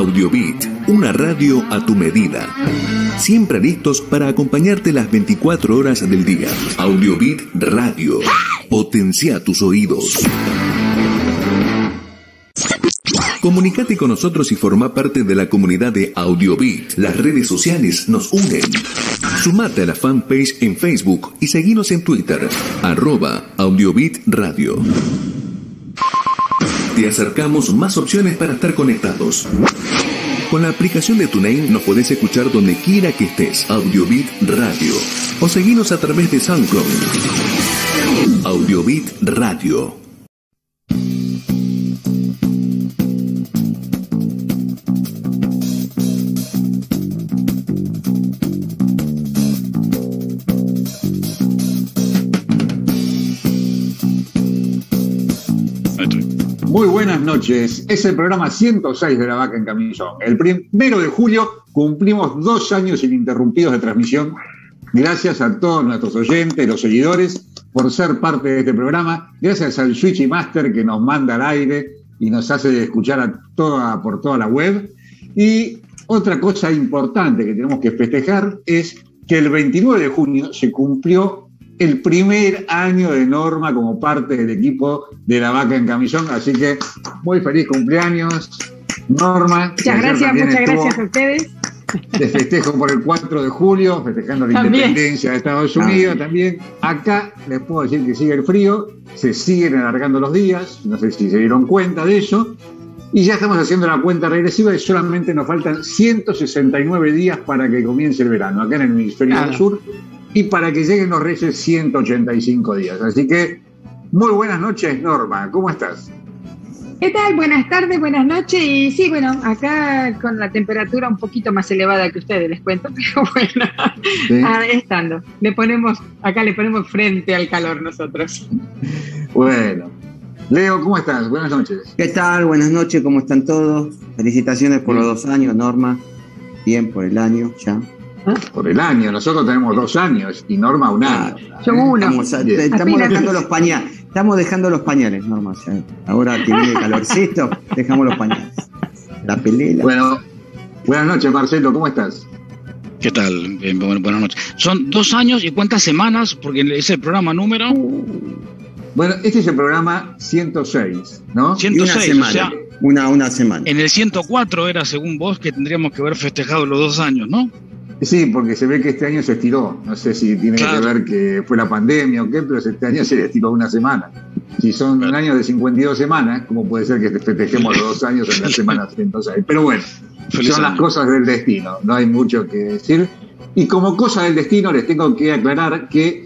Audiobit, una radio a tu medida. Siempre listos para acompañarte las 24 horas del día. Audiobit Radio. Potencia tus oídos. Comunicate con nosotros y forma parte de la comunidad de Audiobit. Las redes sociales nos unen. Sumate a la fanpage en Facebook y seguinos en Twitter, arroba Audiobit Radio. Te acercamos más opciones para estar conectados. Con la aplicación de TuneIn nos podés escuchar donde quiera que estés. Audiobit Radio. O seguinos a través de SoundCloud. Audiobit Radio. Muy buenas noches. Es el programa 106 de La Vaca en Camillón. El primero de julio cumplimos dos años ininterrumpidos de transmisión. Gracias a todos nuestros oyentes, los seguidores, por ser parte de este programa. Gracias al Switchy Master que nos manda al aire y nos hace escuchar por toda la web. Y otra cosa importante que tenemos que festejar es que el 29 de junio se cumplió el primer año de Norma como parte del equipo de la vaca en camisón. Así que muy feliz cumpleaños, Norma. Muchas gracias, muchas gracias a ustedes. De festejo por el 4 de julio, festejando la independencia de Estados Unidos también. Acá les puedo decir que sigue el frío, se siguen alargando los días, no sé si se dieron cuenta de eso. Y ya estamos haciendo la cuenta regresiva y solamente nos faltan 169 días para que comience el verano, acá en el hemisferio del sur y para que lleguen los Reyes 185 días. Así que muy buenas noches, Norma. ¿Cómo estás? ¿Qué tal? Buenas tardes, buenas noches. Y sí, bueno, acá con la temperatura un poquito más elevada que ustedes, les cuento, pero bueno, ah, estando. Le ponemos, acá le ponemos frente al calor nosotros. Bueno. Leo, ¿cómo estás? Buenas noches. ¿Qué tal? Buenas noches, ¿cómo están todos? Felicitaciones por los dos años, Norma. Bien por el año ya. Por el año, nosotros tenemos dos años y Norma un año. Yo uno. Estamos, dejando los pañales, estamos dejando los pañales, Norma. ahora que viene el calorcito, dejamos los pañales. La pelea. Bueno, buenas noches, Marcelo, ¿cómo estás? ¿Qué tal? buenas noches. Son dos años y cuántas semanas, porque es el programa número. Bueno, este es el programa 106, ¿no? 106, una semana. una, una semana. En el 104 era, según vos, que tendríamos que haber festejado los dos años, ¿no? Sí, porque se ve que este año se estiró. No sé si tiene que ver que fue la pandemia o qué, pero este año se le estiró una semana. Si son un año de 52 semanas, ¿cómo puede ser que festejemos los dos años en la semana 106? Pero bueno, son las cosas del destino, no hay mucho que decir. Y como cosa del destino, les tengo que aclarar que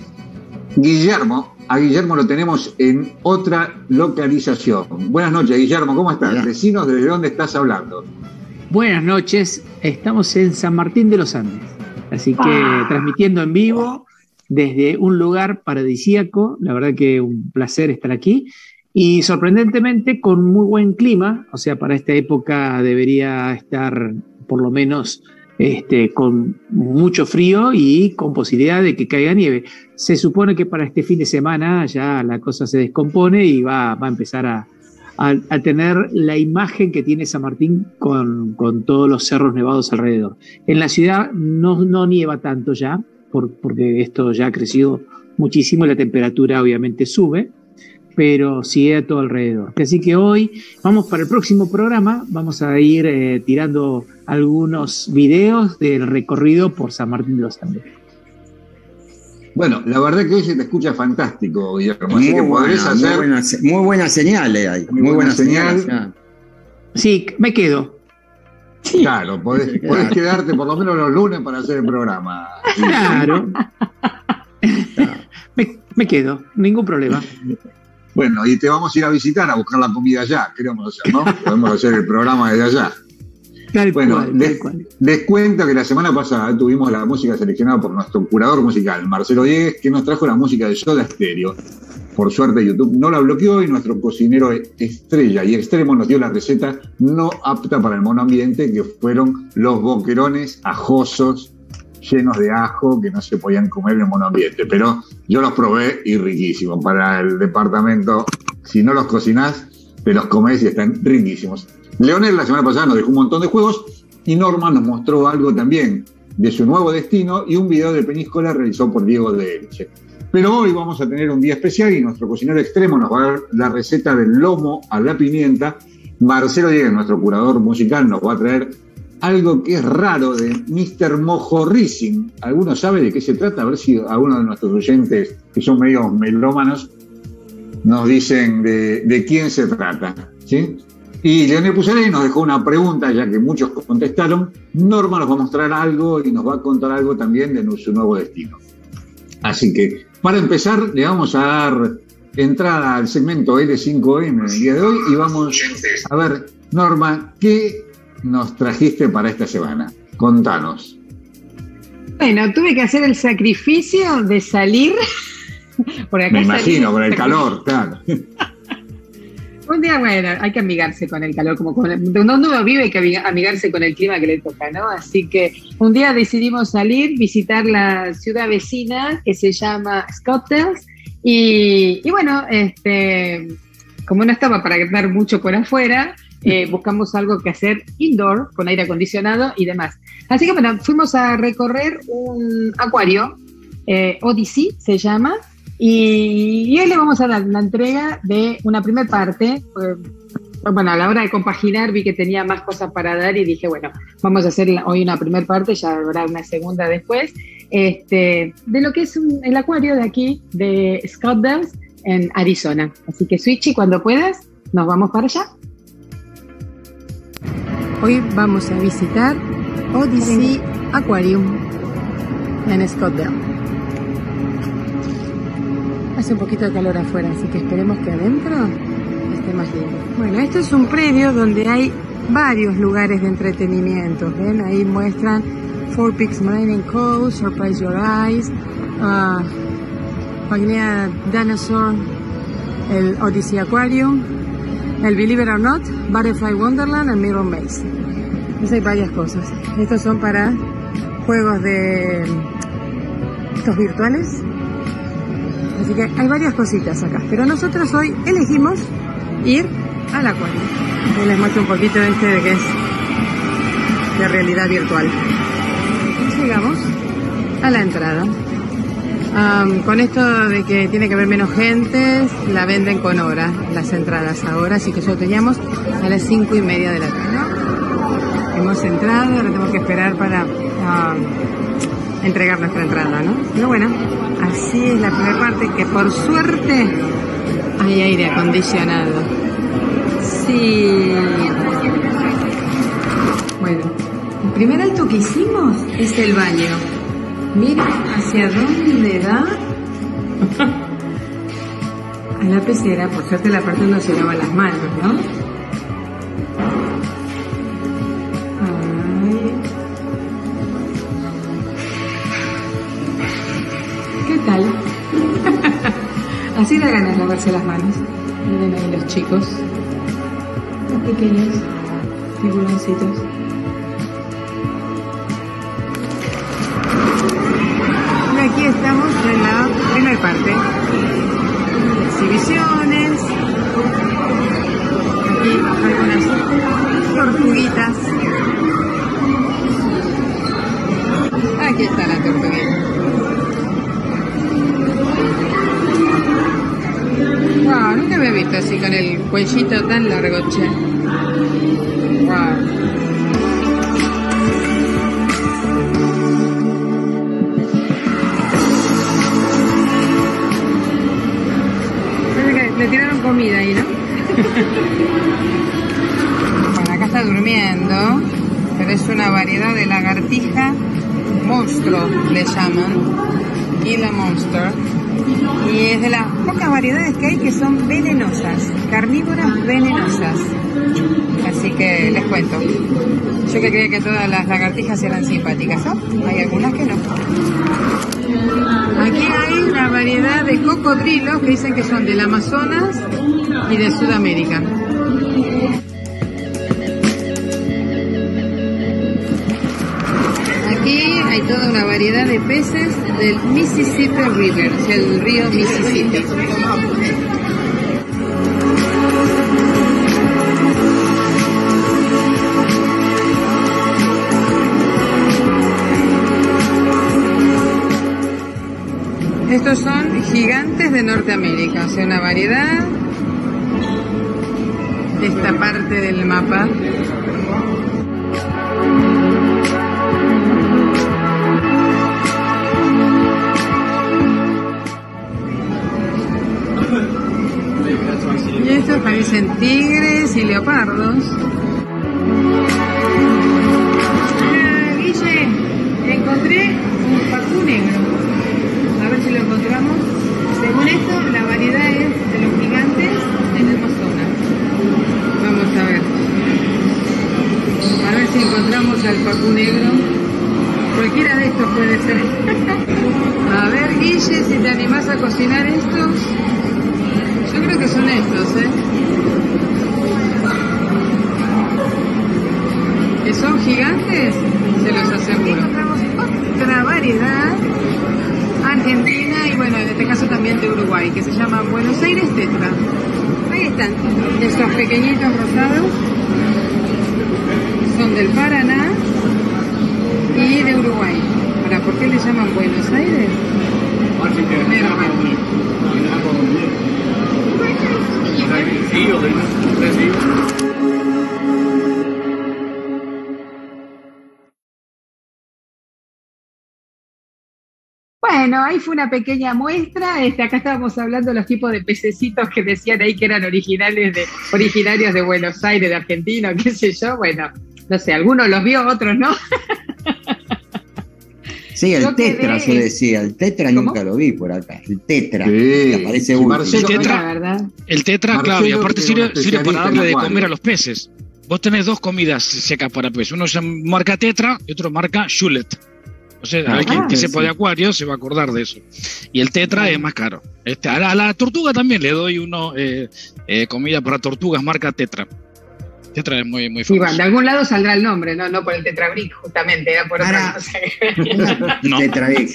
Guillermo, a Guillermo lo tenemos en otra localización. Buenas noches, Guillermo, ¿cómo estás? Vecinos, ¿desde dónde estás hablando? Buenas noches, estamos en San Martín de los Andes, así que ah. transmitiendo en vivo desde un lugar paradisíaco, la verdad que un placer estar aquí y sorprendentemente con muy buen clima, o sea, para esta época debería estar por lo menos este, con mucho frío y con posibilidad de que caiga nieve. Se supone que para este fin de semana ya la cosa se descompone y va, va a empezar a, a, tener la imagen que tiene San Martín con, todos los cerros nevados alrededor. En la ciudad no, no nieva tanto ya, porque esto ya ha crecido muchísimo y la temperatura obviamente sube, pero sigue a todo alrededor. Así que hoy vamos para el próximo programa, vamos a ir eh, tirando algunos videos del recorrido por San Martín de los Andes. Bueno, la verdad que hoy se te escucha fantástico, Guillermo. Muy, buena, hacer... muy, buena, señal eh, Muy, buena, señal. Sí, me quedo. Claro, podés, quedarte por lo menos los lunes para hacer el programa. Claro. me, quedo, ningún problema. Bueno, y te vamos a ir a visitar a buscar la comida allá, queremos hacer, ¿no? Podemos hacer el programa desde allá bueno, les, cuento que la semana pasada tuvimos la música seleccionada por nuestro curador musical, Marcelo Diegues, que nos trajo la música de Soda Stereo. Por suerte YouTube no la bloqueó y nuestro cocinero estrella y extremo nos dio la receta no apta para el monoambiente, que fueron los boquerones ajosos llenos de ajo que no se podían comer en el monoambiente. Pero yo los probé y riquísimos. Para el departamento, si no los cocinás, te los comés y están riquísimos. Leonel la semana pasada nos dejó un montón de juegos y Norma nos mostró algo también de su nuevo destino y un video de Peníscola realizado por Diego de Elche. Pero hoy vamos a tener un día especial y nuestro cocinero extremo nos va a dar la receta del lomo a la pimienta. Marcelo Diego, nuestro curador musical, nos va a traer algo que es raro de Mr. Mojo Racing. ¿Alguno sabe de qué se trata? A ver si alguno de nuestros oyentes, que son medio melómanos, nos dicen de, quién se trata. ¿sí? Y Leonel Pusanelli nos dejó una pregunta, ya que muchos contestaron. Norma nos va a mostrar algo y nos va a contar algo también de su nuevo destino. Así que, para empezar, le vamos a dar entrada al segmento L5M en el día de hoy y vamos a ver, Norma, ¿qué nos trajiste para esta semana? Contanos. Bueno, tuve que hacer el sacrificio de salir. Por acá Me imagino, por el calor, claro. Un día, bueno, hay que amigarse con el calor, como con donde uno vive hay que amigarse con el clima que le toca, ¿no? Así que un día decidimos salir, visitar la ciudad vecina que se llama Scottels y, y bueno, este, como no estaba para ver mucho por afuera, eh, buscamos algo que hacer indoor, con aire acondicionado y demás. Así que bueno, fuimos a recorrer un acuario, eh, Odyssey se llama, y, hoy le vamos a dar la entrega de una primera parte. Bueno, a la hora de compaginar vi que tenía más cosas para dar y dije, bueno, vamos a hacer hoy una primera parte, ya habrá una segunda después, este, de lo que es el acuario de aquí, de Scottsdale, en Arizona. Así que, Switchy, cuando puedas, nos vamos para allá. Hoy vamos a visitar Odyssey Aquarium en Scottsdale. Hace un poquito de calor afuera, así que esperemos que adentro esté más lindo. Bueno, esto es un predio donde hay varios lugares de entretenimiento. ¿Ven? Ahí muestran Four Peaks Marine and Co., Surprise Your Eyes, uh, Dinosaur, el Odyssey Aquarium, el Believe It or Not, Butterfly Wonderland y Mirror Maze. Entonces hay varias cosas. Estos son para juegos de estos virtuales Así que hay varias cositas acá. Pero nosotros hoy elegimos ir al acuario. les muestro un poquito este de que es de realidad virtual. Llegamos a la entrada. con esto de que tiene que haber menos gente, la venden con hora las entradas ahora, así que nosotros teníamos a las cinco y media de la tarde. Hemos entrado, ahora tenemos que esperar para entregar nuestra entrada, ¿no? Pero bueno, así es la primera parte, que por suerte hay aire acondicionado. Sí. Bueno, el primer alto que hicimos es el baño. Mira hacia dónde da. A la pecera, por suerte la parte donde se lava las manos, ¿no? Así da ganas lavarse las manos. Miren ahí los chicos, los pequeños tiburoncitos. Y aquí estamos en la primera parte. Exhibiciones. Aquí algunas tortuguitas. Aquí está la tortuguita. Wow, nunca me he visto así con el cuellito tan largo, che. Wow. Le tiraron comida ahí, ¿no? bueno, acá está durmiendo, pero es una variedad de lagartija monstruo, le llaman, y la monster y es de las pocas variedades que hay que son venenosas, carnívoras venenosas. Así que les cuento. Yo que creía que todas las lagartijas eran simpáticas. Hay algunas que no. Aquí hay la variedad de cocodrilos que dicen que son del Amazonas y de Sudamérica. hay toda una variedad de peces del Mississippi River, el río Mississippi. Estos son gigantes de Norteamérica, o sea, una variedad de esta parte del mapa estos parecen tigres y leopardos. Ah, Guille, encontré un pacú negro. A ver si lo encontramos. Según esto, la variedad es de los gigantes en el Amazonas. Vamos a ver. A ver si encontramos al pacú negro. Cualquiera de estos puede ser. a ver, Guille, si te animás a cocinar estos. Creo que son estos, ¿eh? Que son gigantes, se los aseguro. Encontramos otra variedad argentina y bueno, en este caso también de Uruguay, que se llama Buenos Aires Tetra. Ahí están, estos pequeñitos rosados son del Paraná y de Uruguay. Ahora, ¿por qué le llaman Buenos Aires? Bueno, ahí fue una pequeña muestra. Este, acá estábamos hablando de los tipos de pececitos que decían ahí que eran originales de, originarios de Buenos Aires, de Argentina, qué sé yo. Bueno, no sé, algunos los vio, otros no. Sí, el tetra se decía, el tetra nunca lo vi por acá, el tetra, Sí. aparece. Marcelo, El tetra, verdad. el tetra Marcelo, claro, y aparte que sirve, para darle de comer a los peces. Vos tenés dos comidas secas para peces. Uno se marca tetra y otro marca Shulet. O sea, Ah, alguien que sí, sepa sí. de acuario se va a acordar de eso. Y el tetra es más caro. Este, a, la, a la tortuga también le doy uno eh, eh, comida para tortugas marca tetra. Tetra es muy, muy famoso. de algún lado saldrá el nombre, no, no por el tetrabric, justamente, era por otra Ahora- cosa. Una- No. Tetrabric.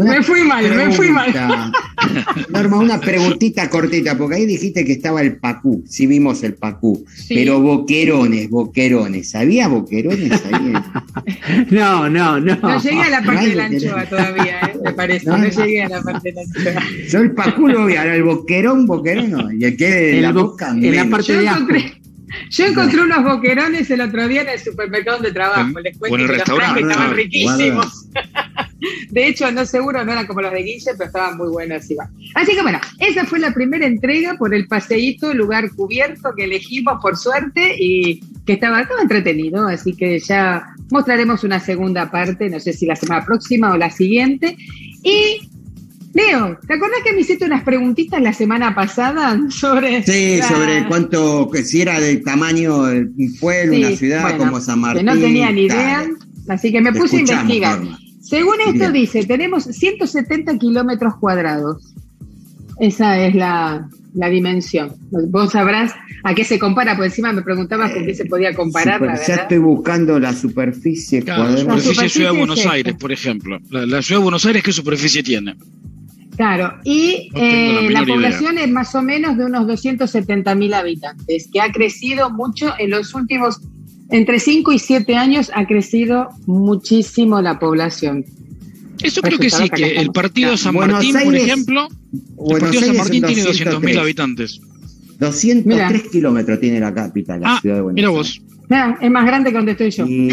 Me fui mal, me fui mal. pregunta. Norma, una preguntita cortita, porque ahí dijiste que estaba el pacú, sí vimos el pacú, Sí. pero boquerones, boquerones, ¿había boquerones ahí? No, no, no. No llegué a la parte Ay, de la anchoa todavía, ¿eh? me parece. No, No, no. llegué a la parte de la anchoa. Yo el pacú lo vi, ahora el boquerón, boquerón no, y el que de En la la bo- boca en la parte Yo de ajo. Yo encontré unos boquerones el otro día en el supermercado donde trabajo. Les el cuento que restaurante. estaban Guarda, riquísimos. De hecho, no seguro, no eran como los de Guille, pero estaban muy buenos igual. Así que bueno, esa fue la primera entrega por el paseíto, lugar cubierto que elegimos por suerte y que estaba, estaba entretenido. Así que ya mostraremos una segunda parte, no sé si la semana próxima o la siguiente. Y Leo, ¿te acordás que me hiciste unas preguntitas la semana pasada sobre... Sí, la- sobre cuánto, que si era del tamaño de un pueblo, Sí, una ciudad bueno, como San Martín. Que no tenía ni idea, tal. así que me Te puse a investigar. Norma. Según esto Bien. dice, tenemos 170 kilómetros cuadrados. Esa es la, la dimensión. Vos sabrás a qué se compara, por encima me preguntabas con qué se podía comparar, Super- la ya verdad. estoy buscando la superficie Claro, la cuadrada. superficie de Ciudad de es Buenos esta. Aires, por ejemplo. La, la Ciudad de Buenos Aires, ¿qué superficie tiene? Claro, y No tengo la eh, la, idea. población es más o menos de unos 270 mil habitantes, que ha crecido mucho en los últimos, entre 5 y 7 años ha crecido muchísimo la población. Eso creo que sí, que el partido San Buenos Martín, por Aires- ejemplo, el partido San Martín tiene 200.000 203. habitantes. 203 Mira. kilómetros tiene la capital, la Ah, ciudad de Buenos mira Aires. vos. Es más grande que donde estoy yo. Y,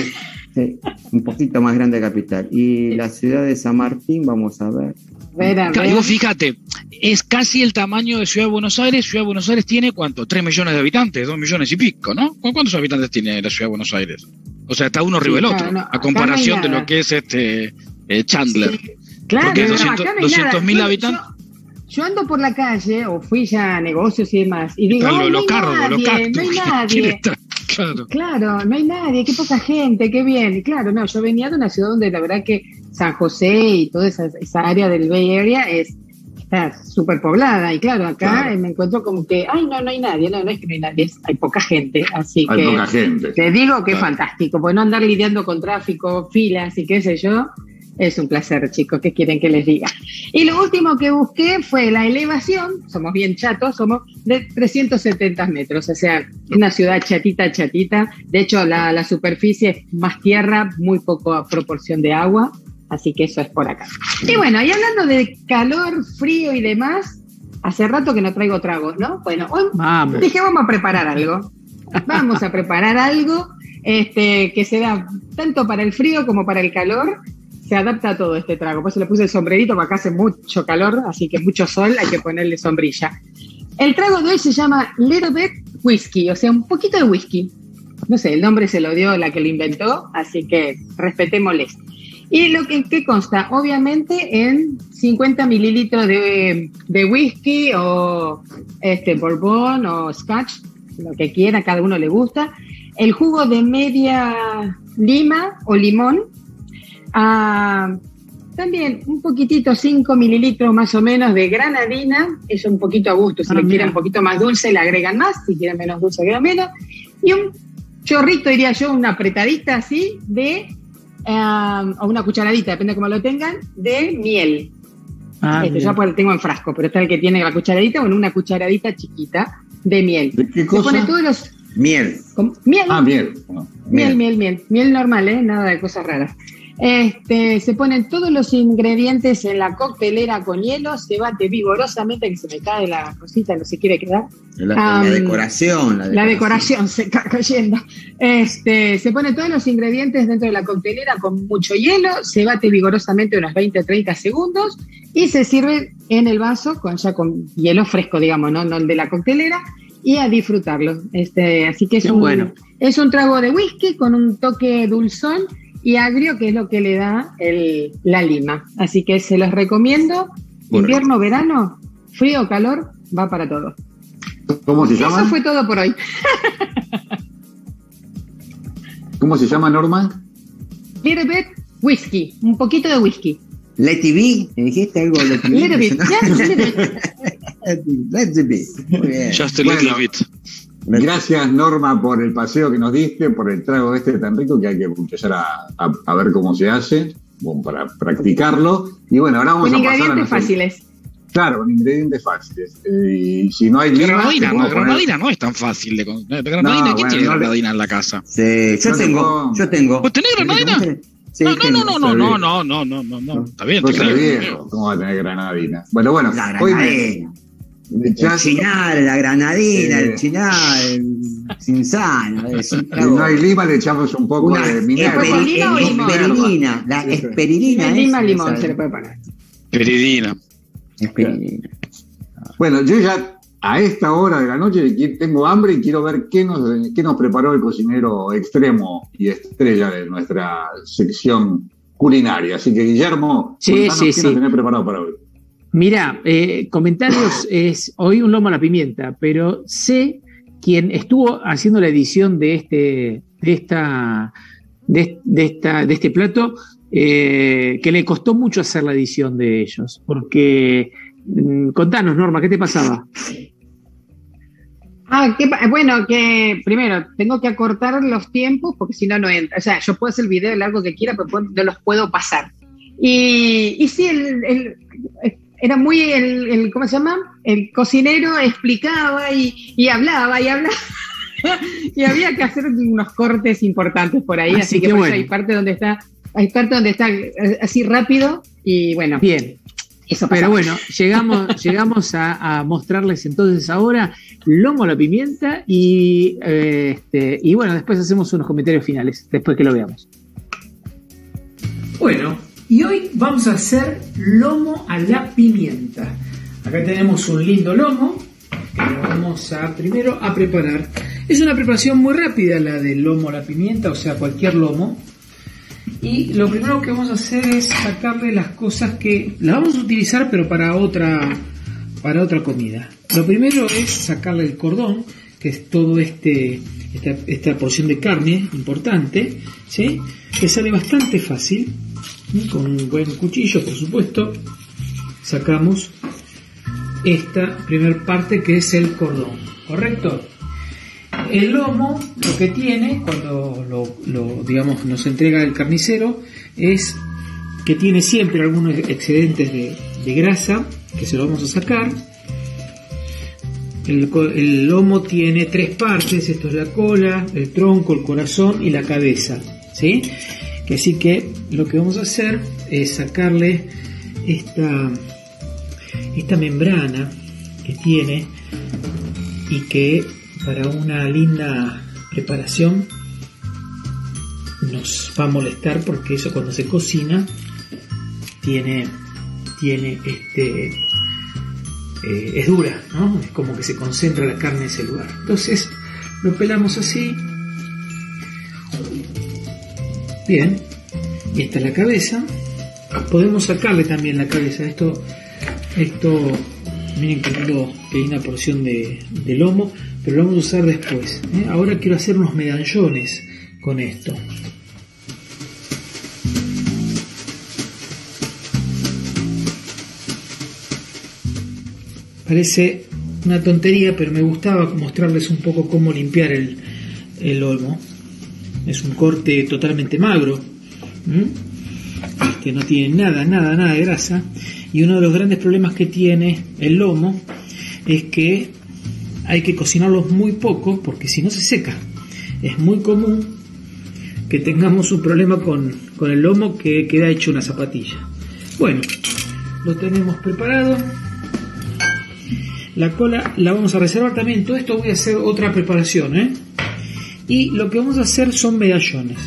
sí, un poquito más grande capital. Y la ciudad de San Martín, vamos a ver. Ver, a Claro, ver. y vos fíjate, es casi el tamaño de Ciudad de Buenos Aires. Ciudad de Buenos Aires tiene cuánto? 3 millones de habitantes, 2 millones y pico, ¿no? ¿Cu- ¿Cuántos habitantes tiene la Ciudad de Buenos Aires? O sea, está uno arriba del claro, otro, no, a comparación no de lo que es este eh, Chandler. Claro, Porque no, no, 200 acá no hay nada. 200.000 Yo- habitantes. Yo, yo ando por la calle o fui ya a negocios y demás y digo, Están "Ay, los, no los hay carros, nadie, los cactus. no hay ¿quién nadie. Claro. Claro, no hay nadie, qué poca gente, qué bien. Claro, no, yo venía de una ciudad donde la verdad que San José y toda esa, esa área del Bay Area es está súper poblada. Y claro, acá Claro. me encuentro como que, ay, no, no hay nadie, no, no es que no hay nadie, es- hay poca gente, así Hay que poca gente. te digo que es fantástico, pues no andar lidiando con tráfico, filas y qué sé yo, es un placer, chicos, ¿qué quieren que les diga? Y lo último que busqué fue la elevación, somos bien chatos, somos de 370 metros, o sea, una ciudad chatita, chatita, de hecho la, la superficie es más tierra, muy poco proporción de agua, Así que eso es por acá. Y bueno, y hablando de calor, frío y demás, hace rato que no traigo tragos, ¿no? Bueno, hoy dije, vamos a preparar algo. Vamos a preparar algo este, que se da tanto para el frío como para el calor. Se adapta a todo este trago. Por eso le puse el sombrerito, porque acá hace mucho calor, así que mucho sol, hay que ponerle sombrilla. El trago de hoy se llama Little Bit Whiskey, o sea, un poquito de whisky. No sé, el nombre se lo dio la que lo inventó, así que respetémosle. Y lo que, consta, obviamente, en 50 mililitros de, de, whisky o este bourbon o scotch, lo que quiera, cada uno le gusta. El jugo de media lima o limón. Ah, también un poquitito, 5 mililitros más o menos de granadina, eso un poquito a gusto. Si ah, le quieren un poquito más dulce, le agregan más. Si quieren menos dulce, agregan menos. Y un chorrito, diría yo, una apretadita así de o una cucharadita, depende de cómo lo tengan, de miel. Ah, este, ya pues tengo en frasco, pero está el que tiene la cucharadita, bueno, una cucharadita chiquita de miel. ¿De qué cosa? Se pone todos los... Miel. Miel. Ah, miel. Miel, miel, miel. Miel normal, ¿eh? Nada de cosas raras. Este, se ponen todos los ingredientes en la coctelera con hielo, se bate vigorosamente, que se me cae la cosita, no se quiere quedar. La, decoración, la, decoración. se está cayendo. Este, se ponen todos los ingredientes dentro de la coctelera con mucho hielo, se bate vigorosamente unos 20 o 30 segundos y se sirve en el vaso con ya con hielo fresco, digamos, no, no el de la coctelera y a disfrutarlo. Este, así que es un, bueno. es un trago de whisky con un toque dulzón y agrio, que es lo que le da el, la lima. Así que se los recomiendo. Invierno, verano, frío, calor, va para todo. ¿Cómo se llama? Eso fue todo por hoy. ¿Cómo se llama, Norma? Little bit whisky, un poquito de whisky. Letty B, ¿me dijiste algo? Little bit, Let's be. Muy bien. Just a little bit. Gracias, Norma, por el paseo que nos diste, por el trago este tan rico que hay que empezar a, ver cómo se hace, para practicarlo. Y bueno, ahora vamos con a pasar ingredientes fáciles. Claro, con ingredientes fáciles. Eh, y si no hay granadina, no, granadina no es tan fácil de granadina. ¿Quién tiene granadina en la casa? Sí, yo tengo, yo tengo. ¿Vos tenés granadina? no, no, no, no, no, no, no, no, no, no, no, está bien, está bien. ¿Cómo va a tener granadina? Bueno, bueno, hoy me, el chinal, la granadina, el chinal, el cinsano. Si no hay lima, le echamos un poco de vinagre. ¿Esperilina o limón? Esperilina, la esperilina. Lima, limón se le puede poner. Esperilina. Esperilina. Bueno, yo ya a esta hora de la noche tengo hambre y quiero ver qué nos, qué nos preparó el cocinero extremo y estrella de nuestra sección culinaria. Así que, Guillermo, sí, sí, qué nos tenés preparado para hoy. Mira, eh, comentarios es hoy un lomo a la pimienta, pero sé quien estuvo haciendo la edición de este, de esta, de, esta, de este plato, eh, que le costó mucho hacer la edición de ellos, porque mm, contanos, Norma, ¿qué te pasaba? Ah, bueno, que primero tengo que acortar los tiempos porque si no, no entra. O sea, yo puedo hacer el video largo que quiera, pero no los puedo pasar. Y, y sí, el, era muy el, ¿cómo se llama? El cocinero explicaba y, hablaba y hablaba. y había que hacer unos cortes importantes por ahí, así, que, bueno. hay parte donde está, hay parte donde está así rápido y bueno. Bien. Eso Pero bueno, llegamos, llegamos a, mostrarles entonces ahora lomo a la pimienta y, eh, este, y bueno, después hacemos unos comentarios finales, después que lo veamos. Bueno, y hoy vamos a hacer lomo a la pimienta. Acá tenemos un lindo lomo que lo vamos a primero a preparar. Es una preparación muy rápida la del lomo a la pimienta, o sea, cualquier lomo. Y lo primero que vamos a hacer es sacarle las cosas que las vamos a utilizar pero para otra para otra comida. Lo primero es sacarle el cordón, que es todo este esta, esta porción de carne importante, ¿sí? que sale bastante fácil con un buen cuchillo, por supuesto, sacamos esta primer parte que es el cordón, ¿correcto? El lomo lo que tiene cuando lo, digamos nos entrega el carnicero es que tiene siempre algunos excedentes de, grasa que se lo vamos a sacar. El, el, lomo tiene tres partes, esto es la cola, el tronco, el corazón y la cabeza, ¿sí? Así que lo que vamos a hacer es sacarle esta, esta membrana que tiene y que para una linda preparación nos va a molestar porque eso cuando se cocina tiene, tiene este, eh, es dura, ¿no? Es como que se concentra la carne en ese lugar. Entonces lo pelamos así. Bien. Y esta es la cabeza. Podemos sacarle también la cabeza. Esto, esto, miren que, que hay una porción de, lomo, pero lo vamos a usar después. ¿eh? Ahora quiero hacer unos medallones con esto. Parece una tontería, pero me gustaba mostrarles un poco cómo limpiar el, el olmo. Es un corte totalmente magro, que no tiene nada, nada, nada de grasa. Y uno de los grandes problemas que tiene el lomo es que hay que cocinarlo muy poco porque si no se seca. Es muy común que tengamos un problema con, con el lomo que queda hecho una zapatilla. Bueno, lo tenemos preparado. La cola la vamos a reservar también. Todo esto voy a hacer otra preparación. ¿eh? Y lo que vamos a hacer son medallones.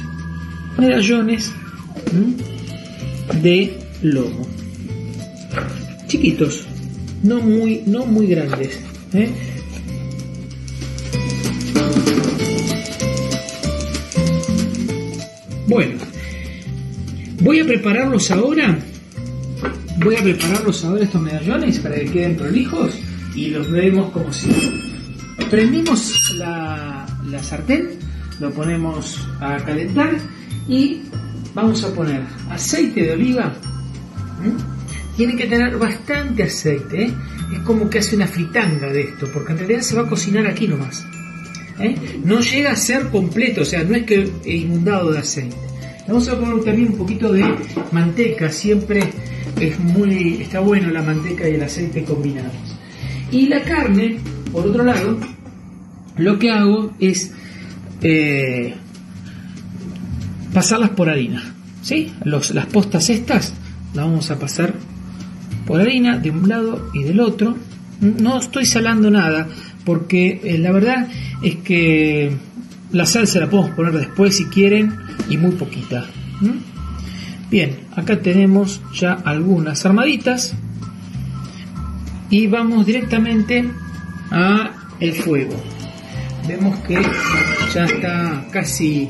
Medallones de lomo. Chiquitos. No muy, no muy grandes. ¿eh? Bueno, voy a prepararlos ahora. Voy a prepararlos ahora estos medallones para que queden prolijos y los vemos como si prendimos la, sartén, lo ponemos a calentar y vamos a poner aceite de oliva. Tiene que tener bastante aceite, ¿eh? es como que hace una fritanga de esto, porque en realidad se va a cocinar aquí nomás. ¿eh? No llega a ser completo, o sea, no es que inundado de aceite. Vamos a poner también un poquito de manteca, siempre es muy, está bueno la manteca y el aceite combinados. Y la carne, por otro lado, lo que hago es eh, pasarlas por harina. ¿sí? las postas estas las vamos a pasar por harina de un lado y del otro. No estoy salando nada porque eh, la verdad es que la sal se la podemos poner después si quieren y muy poquita. Bien, acá tenemos ya algunas armaditas y vamos directamente a el fuego vemos que ya está casi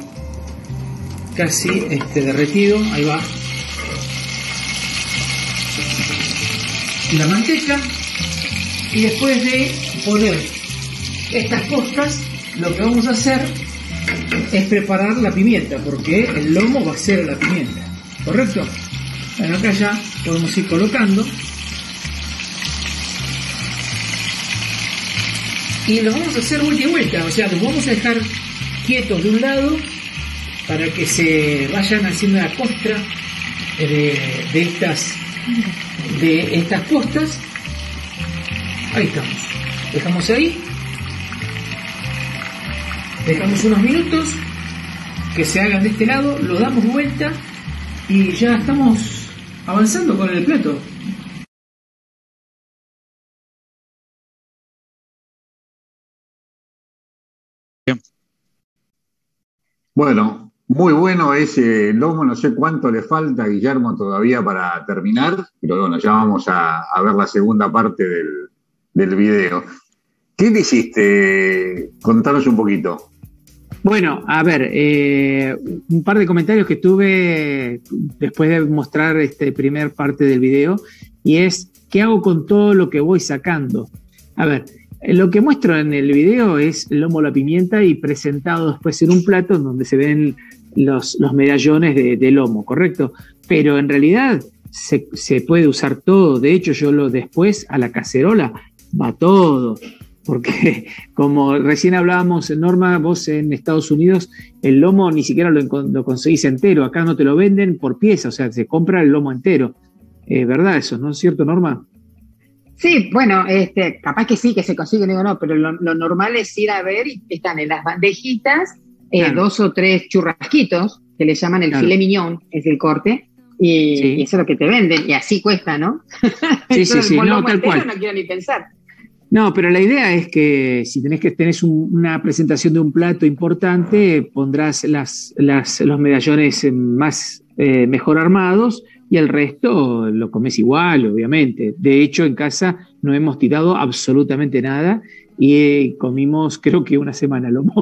casi este derretido. Ahí va. La manteca. Y después de poner estas postas lo que vamos a hacer es preparar la pimienta porque el lomo va a ser la pimienta. Correcto bueno acá ya podemos ir colocando y los vamos a hacer vuelta y vuelta, o sea, los vamos a dejar quietos de un lado para que se vayan haciendo la costra de, estas de estas postas. Ahí estamos. Dejamos ahí. Dejamos unos minutos que se hagan de este lado, lo damos vuelta y ya estamos avanzando con el plato. Bueno, muy bueno ese lomo, no sé cuánto le falta a Guillermo todavía para terminar, pero bueno, ya vamos a, ver la segunda parte del, del video. ¿Qué le hiciste? Contanos un poquito. Bueno, a ver, eh, un par de comentarios que tuve después de mostrar este primer parte del video, y es, ¿qué hago con todo lo que voy sacando? A ver, lo que muestro en el video es lomo la pimienta y presentado después en un plato donde se ven los, medallones de, lomo, ¿correcto? Pero en realidad se, puede usar todo. De hecho, yo lo después a la cacerola va todo. Porque como recién hablábamos, Norma, vos en Estados Unidos, el lomo ni siquiera lo, lo conseguís entero. Acá no te lo venden por pieza, o sea, se compra el lomo entero. Eh, ¿Verdad eso? ¿No es cierto, Norma? Sí, bueno, este, capaz que sí, que se consigue, digo no, pero lo, normal es ir a ver y están en las bandejitas eh, dos o tres churrasquitos, que le llaman el claro. filet mignon, es el corte, Y, eso es lo que te venden, y así cuesta, ¿no? Sí, sí, sí, no, tal cual. No quiero ni pensar. No, pero la idea es que si tenés que tenés una presentación de un plato importante, pondrás las, los medallones más eh, mejor armados y el resto lo comes igual, obviamente. De hecho, en casa no hemos tirado absolutamente nada y eh, comimos creo que una semana lo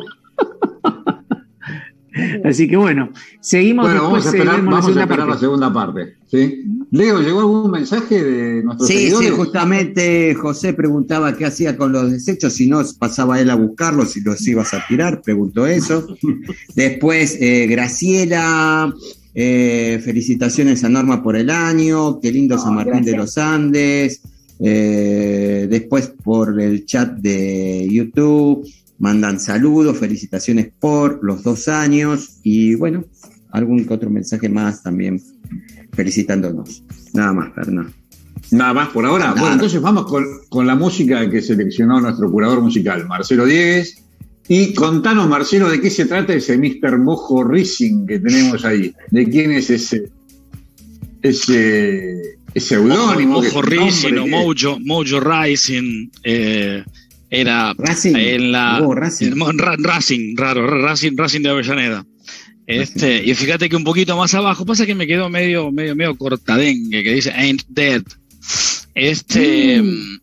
Así que bueno, seguimos bueno, vamos a esperar, la, segunda parte. ¿sí? Leo, ¿llegó algún mensaje de nuestros Sí, sí, justamente José preguntaba qué hacía con los desechos, si no pasaba él a buscarlos, si los ibas a tirar, preguntó eso. Después, eh, Graciela, eh, felicitaciones a Norma por el año, qué lindo San Martín de los Andes. Eh, después por el chat de YouTube mandan saludos, felicitaciones por los dos años y bueno, algún que otro mensaje más también felicitándonos. Nada más, Fernando. Nada más por ahora. Bueno, entonces vamos con, la música que seleccionó nuestro curador musical, Marcelo Diegues. Y contanos, Marcelo, de qué se trata ese Mr. Mojo Rising que tenemos ahí. ¿De quién es ese, ese, ese seudónimo? Mojo Rising o Mojo, Mojo Rising. Eh, era en la Racing. Racing, raro, Racing, Racing de Avellaneda. Este, y fíjate que un poquito más abajo, pasa que me quedó medio, medio, medio cortadengue, que dice Ain't Dead. Este. Mm.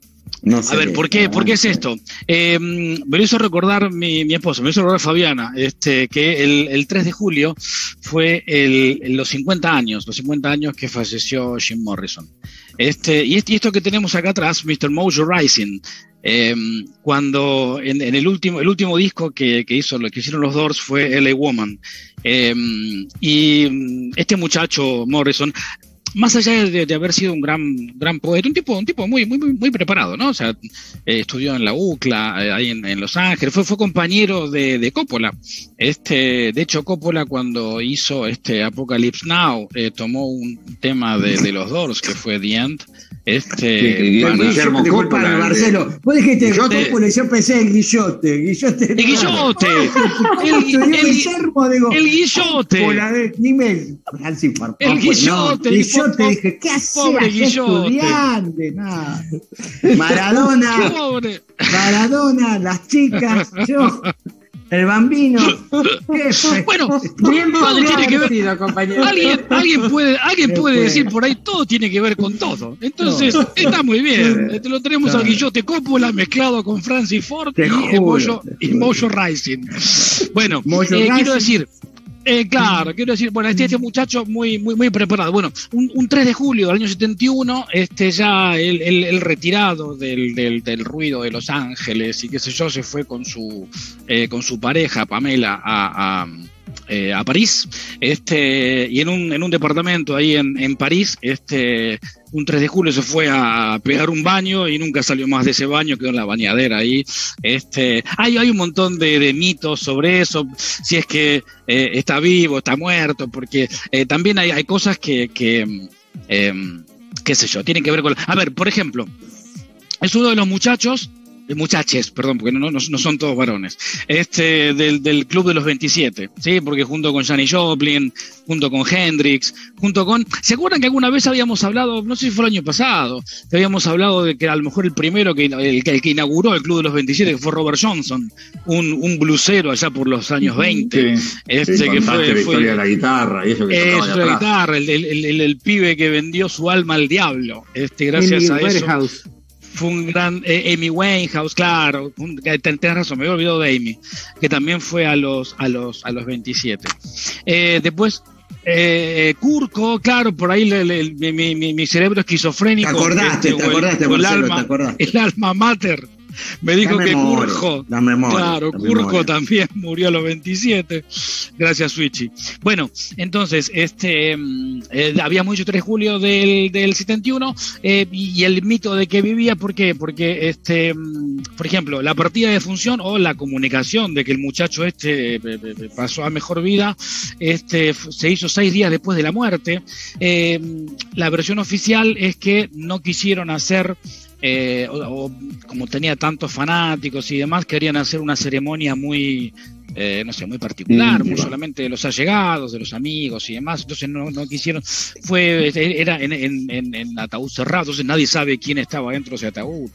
A ver, ¿por qué, ¿por qué es esto? Eh, me lo hizo recordar mi, mi esposa, me lo hizo recordar Fabiana, este, que el, el 3 de julio fue el, los 50 años, los 50 años que falleció Jim Morrison. Este, y, esto que tenemos acá atrás, Mr. Mojo Rising, em, cuando en, el último, el último disco que, hizo, que hicieron los Doors fue LA Woman. Em, y este muchacho Morrison más allá de, haber sido un gran, gran poeta, un tipo, un tipo muy, muy, muy preparado, ¿no? O sea, eh, estudió en la UCLA, eh, ahí en, Los Ángeles, fue, fue compañero de, de, Coppola. Este, de hecho, Coppola cuando hizo este Apocalypse Now, eh, tomó un tema de, de, los Doors, que fue The End, este, Guillermo Coppola. Marcelo, vos dijiste Coppola y yo pensé en Guillote. Guillote. El Guillote. el, Guillermo, digo. El Guillote. Dime, el Guillote. Guillote, dije, ¿qué haces? Pobre Guillote. Nada. Maradona. Maradona, las chicas, yo. El bambino. bueno, tiene que ver. Alguien, alguien puede, alguien puede decir por ahí, todo tiene que ver con todo. Entonces, está muy bien. Este, lo tenemos al Guillote Coppola mezclado con Francis Ford y, Mojo, y Mojo Rising. Bueno, eh, quiero decir, eh, claro, quiero decir, bueno, este, este muchacho muy, muy, muy preparado. Bueno, un, 3 de julio del año 71, este ya el, retirado del, del, ruido de Los Ángeles y qué sé yo, se fue con su, eh, con su pareja, Pamela, a eh, a París, este, y en un, en un departamento ahí en, en, París, este, un 3 de julio se fue a pegar un baño y nunca salió más de ese baño, quedó en la bañadera ahí. Este, hay, hay un montón de, mitos sobre eso, si es que eh, está vivo, está muerto, porque eh, también hay, hay cosas que, em, qué sé yo, tienen que ver con... A ver, por ejemplo, es uno de los muchachos muchaches, perdón, porque no, no, son todos varones, este, del, del, Club de los 27, ¿sí? Porque junto con Janis Joplin, junto con Hendrix, junto con... ¿Se acuerdan que alguna vez habíamos hablado, no sé si fue el año pasado, que habíamos hablado de que a lo mejor el primero, que, el, que inauguró el Club de los 27, que fue Robert Johnson, un, un blusero allá por los años 20, este, que fue... fue la guitarra y eso que eso, la guitarra, el, el, el, pibe que vendió su alma al diablo, este, gracias a eso fue un gran eh, Amy Winehouse, claro, tenés razón, me había olvidado de Amy, que también fue a los a los a los 27. Eh, después eh, Curco, claro, por ahí mi, mi, mi, cerebro esquizofrénico. Te acordaste, este, te acordaste, el, alma, el alma mater me dijo que Curjo, claro, Curjo también murió a los 27, gracias Switchy. Bueno, entonces, este mm, eh, había mucho 3 de julio del, del 71 eh, y el mito de que vivía, ¿por qué? Porque, este, mm, por ejemplo, la partida de función o la comunicación de que el muchacho este eh, pasó a mejor vida, este, se hizo seis días después de la muerte. la versión oficial es que no quisieron hacer o, como tenía tantos fanáticos y demás, querían hacer una ceremonia muy, eh, no sé, muy particular, muy solamente de los allegados, de los amigos y demás, entonces no, no quisieron, fue, era en, en, en, ataúd cerrado, entonces nadie sabe quién estaba dentro de ese ataúd.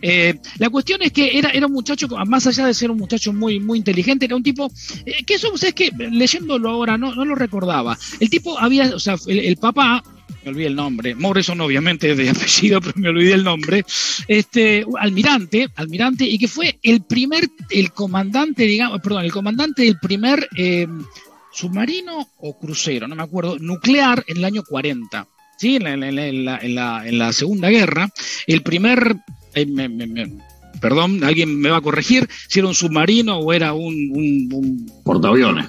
Eh, la cuestión es que era, era un muchacho, más allá de ser un muchacho muy, muy inteligente, era un tipo, eh, que eso, es que leyéndolo ahora no, no lo recordaba, el tipo había, o sea, el papá, me olvidé el nombre, Morrison obviamente de apellido, pero me olvidé el nombre, este, almirante, almirante, y que fue el primer, el comandante, digamos, perdón, el comandante del primer eh, submarino o crucero, no me acuerdo, nuclear en el año 40. ¿sí? En la, Segunda Guerra, el primer, eh, perdón, alguien me va a corregir, si era un submarino o era un portaaviones.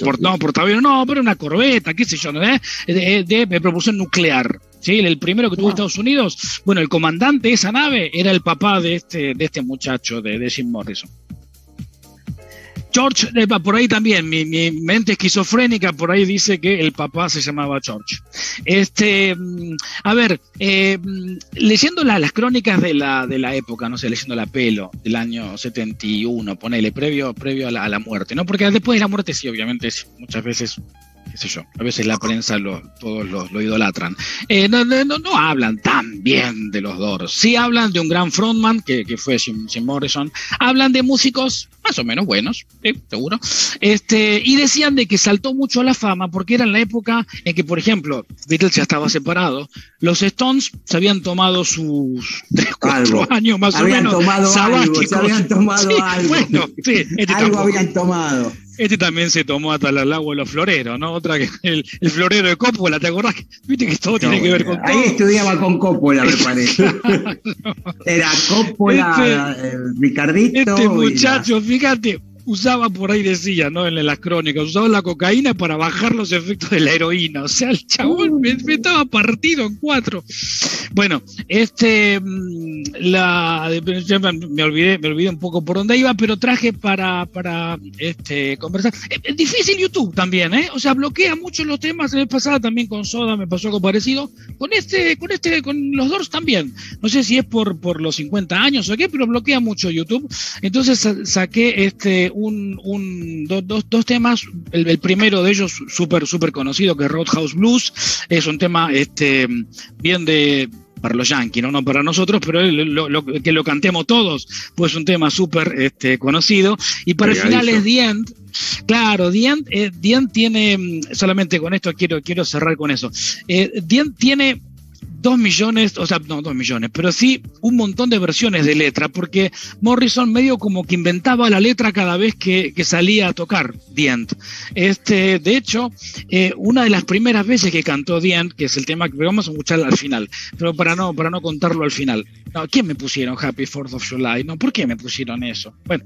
Por, no, portaaviones, no, pero una corbeta, qué sé yo, ¿eh? de, de, propulsión nuclear. ¿sí? El primero que tuvo Estados Unidos, bueno, el comandante de esa nave era el papá de este, de este muchacho, de, de Jim Morrison. George, por ahí también, mi, mente esquizofrénica por ahí dice que el papá se llamaba George. Este, mm, a ver, eh, mm, leyendo las crónicas de la, de la época, no sé, leyendo la pelo del año 71, ponele, previo, previo a la, a la muerte, ¿no? Porque después de la muerte sí, obviamente, muchas veces sé yo, a veces la prensa lo, todos lo, idolatran. Eh, no, no, no, hablan tan bien de los Doors. Sí hablan de un gran frontman, que, que fue Jim, Morrison. Hablan de músicos más o menos buenos, seguro. Este, y decían de que saltó mucho a la fama porque era en la época en que, por ejemplo, Beatles ya estaba separado, los Stones se habían tomado sus tres, cuatro años más o menos. Tomado algo, se habían tomado algo. Bueno, sí, este algo habían tomado. Este también se tomó hasta el agua de los floreros, ¿no? Otra que el, florero de Coppola, ¿te acordás? Viste que todo tiene que ver con Ahí estudiaba con Coppola, me parece. Era Coppola, este, Ricardito. Este muchacho, fíjate, usaba por ahí decía, ¿no? En las crónicas, usaba la cocaína para bajar los efectos de la heroína. O sea, el chabón me, estaba partido en cuatro. Bueno, este mm, la me olvidé, me olvidé un poco por dónde iba, pero traje para, para este conversar. Es, difícil YouTube también, ¿eh? O sea, bloquea mucho los temas. La vez pasada también con Soda me pasó algo parecido. Con este, con este, con los Doors también. No sé si es por, por los 50 años o qué, pero bloquea mucho YouTube. Entonces saqué este un, dos, dos temas. El, primero de ellos, súper, súper conocido, que es Roadhouse Blues. Es un tema este, bien de para los yankees, ¿no? no para nosotros, pero que lo cantemos todos, pues un tema súper este, conocido. Y para el final es The End. Claro, The End, eh, tiene, solamente con esto quiero, quiero cerrar con eso. Eh, The End tiene dos millones, o sea, no dos millones, pero sí un montón de versiones de letra, porque Morrison medio como que inventaba la letra cada vez que, salía a tocar End. Este, de hecho, eh, una de las primeras veces que cantó End, que es el tema que vamos a escuchar al final, pero para no, para no contarlo al final. No, ¿quién me pusieron Happy Fourth of July? No, ¿por qué me pusieron eso? Bueno,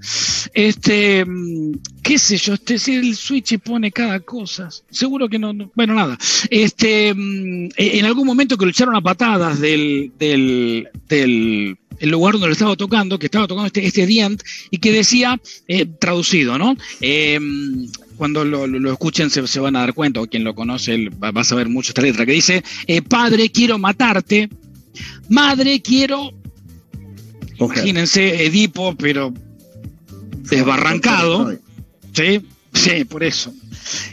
este, mm, qué sé yo, este, si el Switch pone cada cosa, seguro que no, bueno, nada. Este, mm, en algún momento que lo echaron a patadas del, del, del el lugar donde lo estaba tocando, que estaba tocando este, este Dient, y que decía, eh, traducido, ¿no? Em, cuando lo, escuchen se, van a dar cuenta, o quien lo conoce va, a saber mucho esta letra, que dice, eh, padre, quiero matarte, madre, quiero... Imagínense, Edipo, pero desbarrancado. Sí, sí, por eso.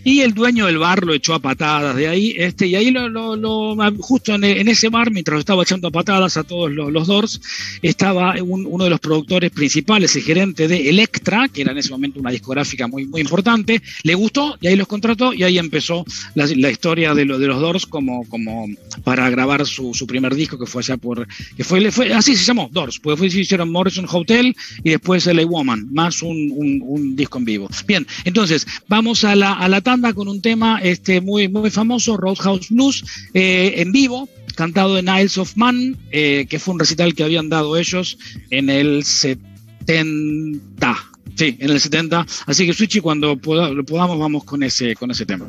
Y el dueño del bar lo echó a patadas de ahí, este, y ahí lo, lo, justo en, ese bar, mientras lo estaba echando a patadas a todos los, los Doors, estaba uno de los productores principales, el gerente de Electra, que era en ese momento una discográfica muy, muy importante, le gustó y ahí los contrató y ahí empezó la, la historia de, lo, de los Doors como, como para grabar su, su primer disco que fue allá por, que fue, fue así se llamó, Doors, pues fue, hicieron Morrison Hotel y después LA Woman, más un, un, un disco en vivo. Bien, entonces vamos a la, a la tanda con un tema este, muy, muy famoso, Roadhouse Blues, eh, en vivo, cantado en Isles of Man, eh, que fue un recital que habían dado ellos en el 70. Sí, en el 70. Así que Switchy, cuando podamos, vamos con ese, con ese tema.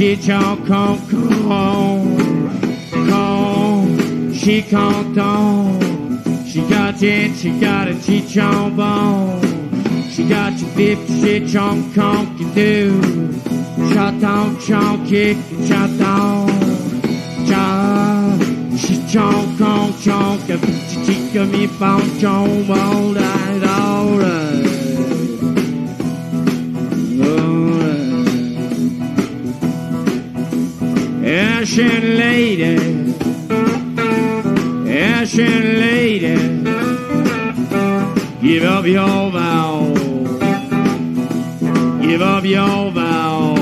She chante con con, con. She canton. She got it, she got it, she chante bon. She got your fifty, she chante con qui do. Chanton, chante kick, chanton. Cha. She chante con chante, petit comme il pense, chante all night, all night. Ashen lady, ashen lady, give up your vow, give up your vow,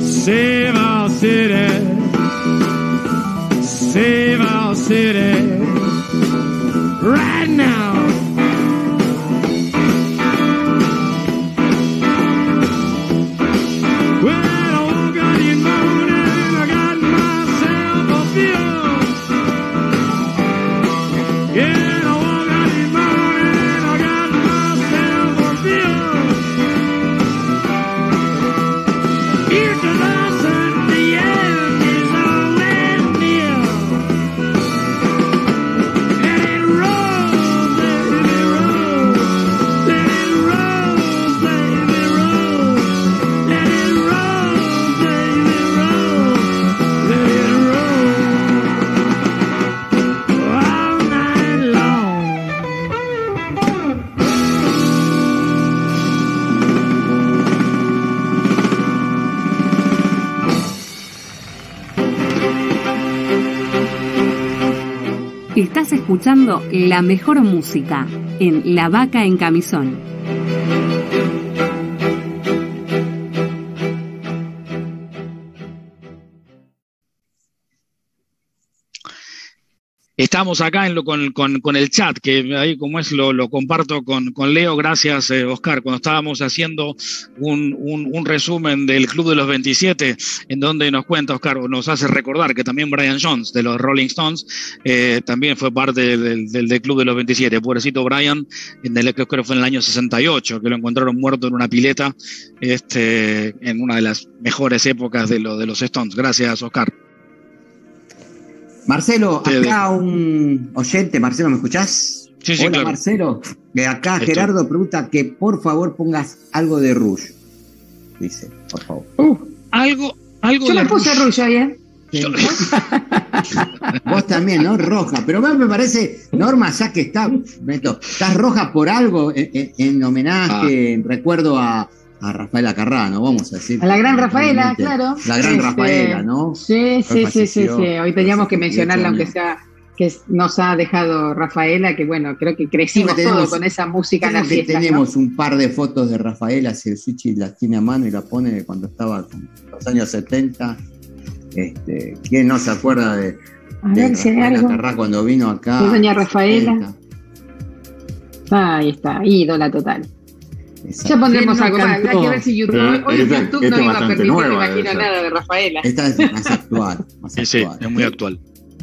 save our city, save our city, la mejor música en La Vaca en Camisón. Estamos acá en lo, con, con- con el chat, que ahí como es lo, lo comparto con, con Leo. Gracias, eh, Oscar. Cuando estábamos haciendo un, un- resumen del Club de los 27, en donde nos cuenta, Oscar, o nos hace recordar que también Brian Jones, de los Rolling Stones, eh, también fue parte del, del- del Club de los 27. Pobrecito Brian, en el, creo que fue en el año 68, que lo encontraron muerto en una pileta, este, en una de las mejores épocas de, lo, de los Stones. Gracias, Oscar. Marcelo, Te acá un oyente, Marcelo, ¿me escuchás? Sí, sí, Hola, claro. Marcelo. De acá Estoy. Gerardo pregunta que por favor pongas algo de Rush. Dice, por favor. Algo, algo Yo de le puse Rush. Rush ayer. Vos también, ¿no? Roja. Pero me parece, Norma, ya que está, estás roja por algo en, en- en homenaje, en recuerdo a, a Rafaela Carrano, vamos a decir. A la gran Rafaela, claro. La gran Este, Rafaela, ¿no? Sí, sí, sí, sí, sí. Hoy teníamos que mencionarla, 18 aunque sea que nos ha dejado Rafaela, que bueno, creo que crecimos todos con esa música en que fiestas. ¿no? tenemos un par de fotos de Rafaela, si el Suchi las tiene a mano y la pone de cuando estaba en los años 70. Este, ¿Quién no se acuerda de, ver Rafaela. Carrá cuando vino acá? Sí, doña Rafaela. 70? Ahí está, ídola total. Exacto. Ya pondremos ¿Quién no algo más. Hay que ver si YouTube. Pero Hoy esta- YouTube esta no iba a permitir, imagino esa. nada de Rafaela. Esta es más actual. Más Sí, sí, actual. es muy actual.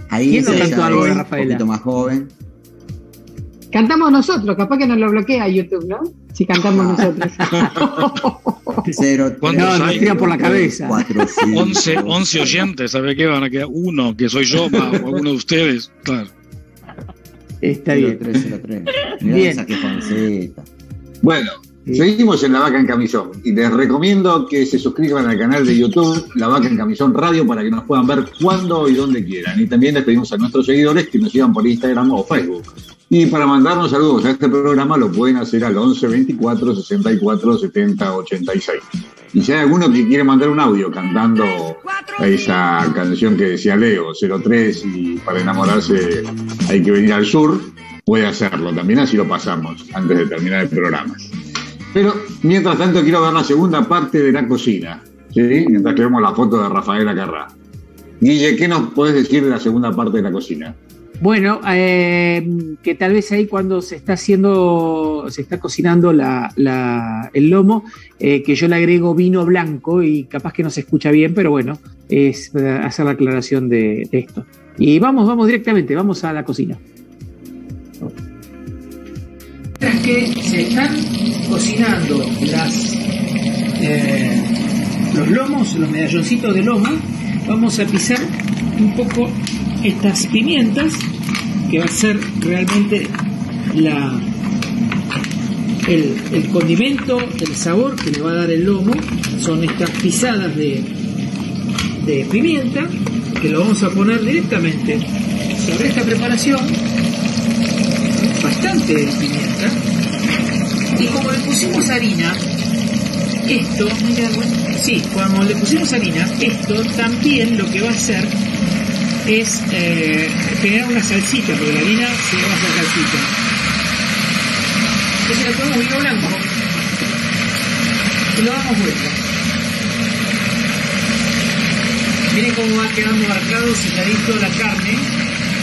Ahí ¿Quién no ella cantó algo de Rafaela? Un poquito más joven. Cantamos nosotros, capaz que nos lo bloquea YouTube, ¿no? Si cantamos nosotros. Cero, ¿Cuántos No, nos tiran por la cabeza. Cuatro, cinco. 11, 11 oyentes, ¿sabe qué? Van a quedar uno, que soy yo, más, o alguno de ustedes. Claro. Está bien. Mirá Bien. esa que. Bueno, seguimos en La Vaca en Camisón y les recomiendo que se suscriban al canal de YouTube La Vaca en Camisón Radio para que nos puedan ver cuando y donde quieran. Y también les pedimos a nuestros seguidores que nos sigan por Instagram o Facebook. Y para mandarnos saludos a este programa lo pueden hacer al 11 24 64 70 86. Y si hay alguno que quiere mandar un audio cantando esa canción que decía Leo, 03 y para enamorarse hay que venir al sur, puede hacerlo también, así lo pasamos antes de terminar el programa. Pero mientras tanto quiero ver la segunda parte de la cocina, ¿sí? mientras que vemos la foto de Rafaela Carrá. Guille, ¿qué nos puedes decir de la segunda parte de la cocina? Bueno, eh, que tal vez ahí cuando se está haciendo, se está cocinando el lomo, eh, que yo le agrego vino blanco y capaz que no se escucha bien, pero bueno, es hacer la aclaración de, esto. Y vamos, vamos directamente, vamos a la cocina. Es que se están cocinando eh, los lomos, los medalloncitos de lomo, vamos a pisar un poco estas pimientas, que va a ser realmente el, condimento, el sabor que le va a dar el lomo, son estas pisadas de pimienta, que lo vamos a poner directamente sobre esta preparación, bastante de pimienta, y como le pusimos harina, esto, sí, cuando le pusimos harina, esto también lo que va a hacer es eh, generar una salsita, porque la harina se llama esa salsita. Entonces le ponemos vino blanco y lo damos vuelta. Miren cómo va quedando marcado, selladito la carne,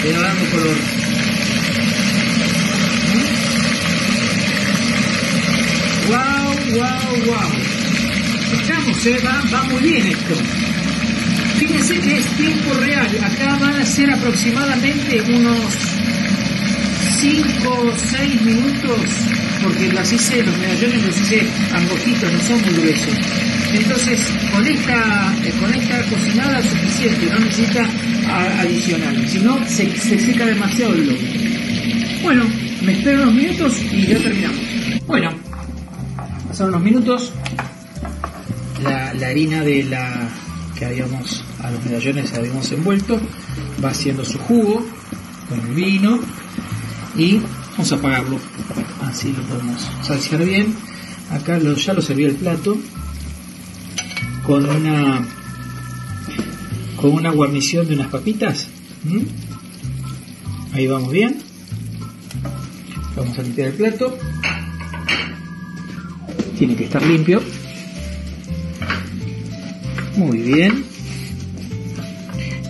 le va dando color. ¡Wow, wow, wow! Estamos, eh, va, va muy bien esto. Fíjense que es tiempo real. Acá van a ser aproximadamente unos 5 o 6 minutos, porque los hice, los medallones los hice angostitos, no son muy gruesos. Entonces, con esta, eh, con esta cocinada suficiente, no necesita adicional, si no se, seca demasiado el lomo. Bueno, me espero unos minutos y ya terminamos. Pasaron unos minutos, la, harina de la que habíamos, a los medallones habíamos envuelto, va haciendo su jugo con el vino y vamos a apagarlo. Así lo podemos salsear bien. Acá lo, ya lo serví el plato con una con una guarnición de unas papitas. Ahí vamos bien. Vamos a limpiar el plato. Tiene que estar limpio. Muy bien.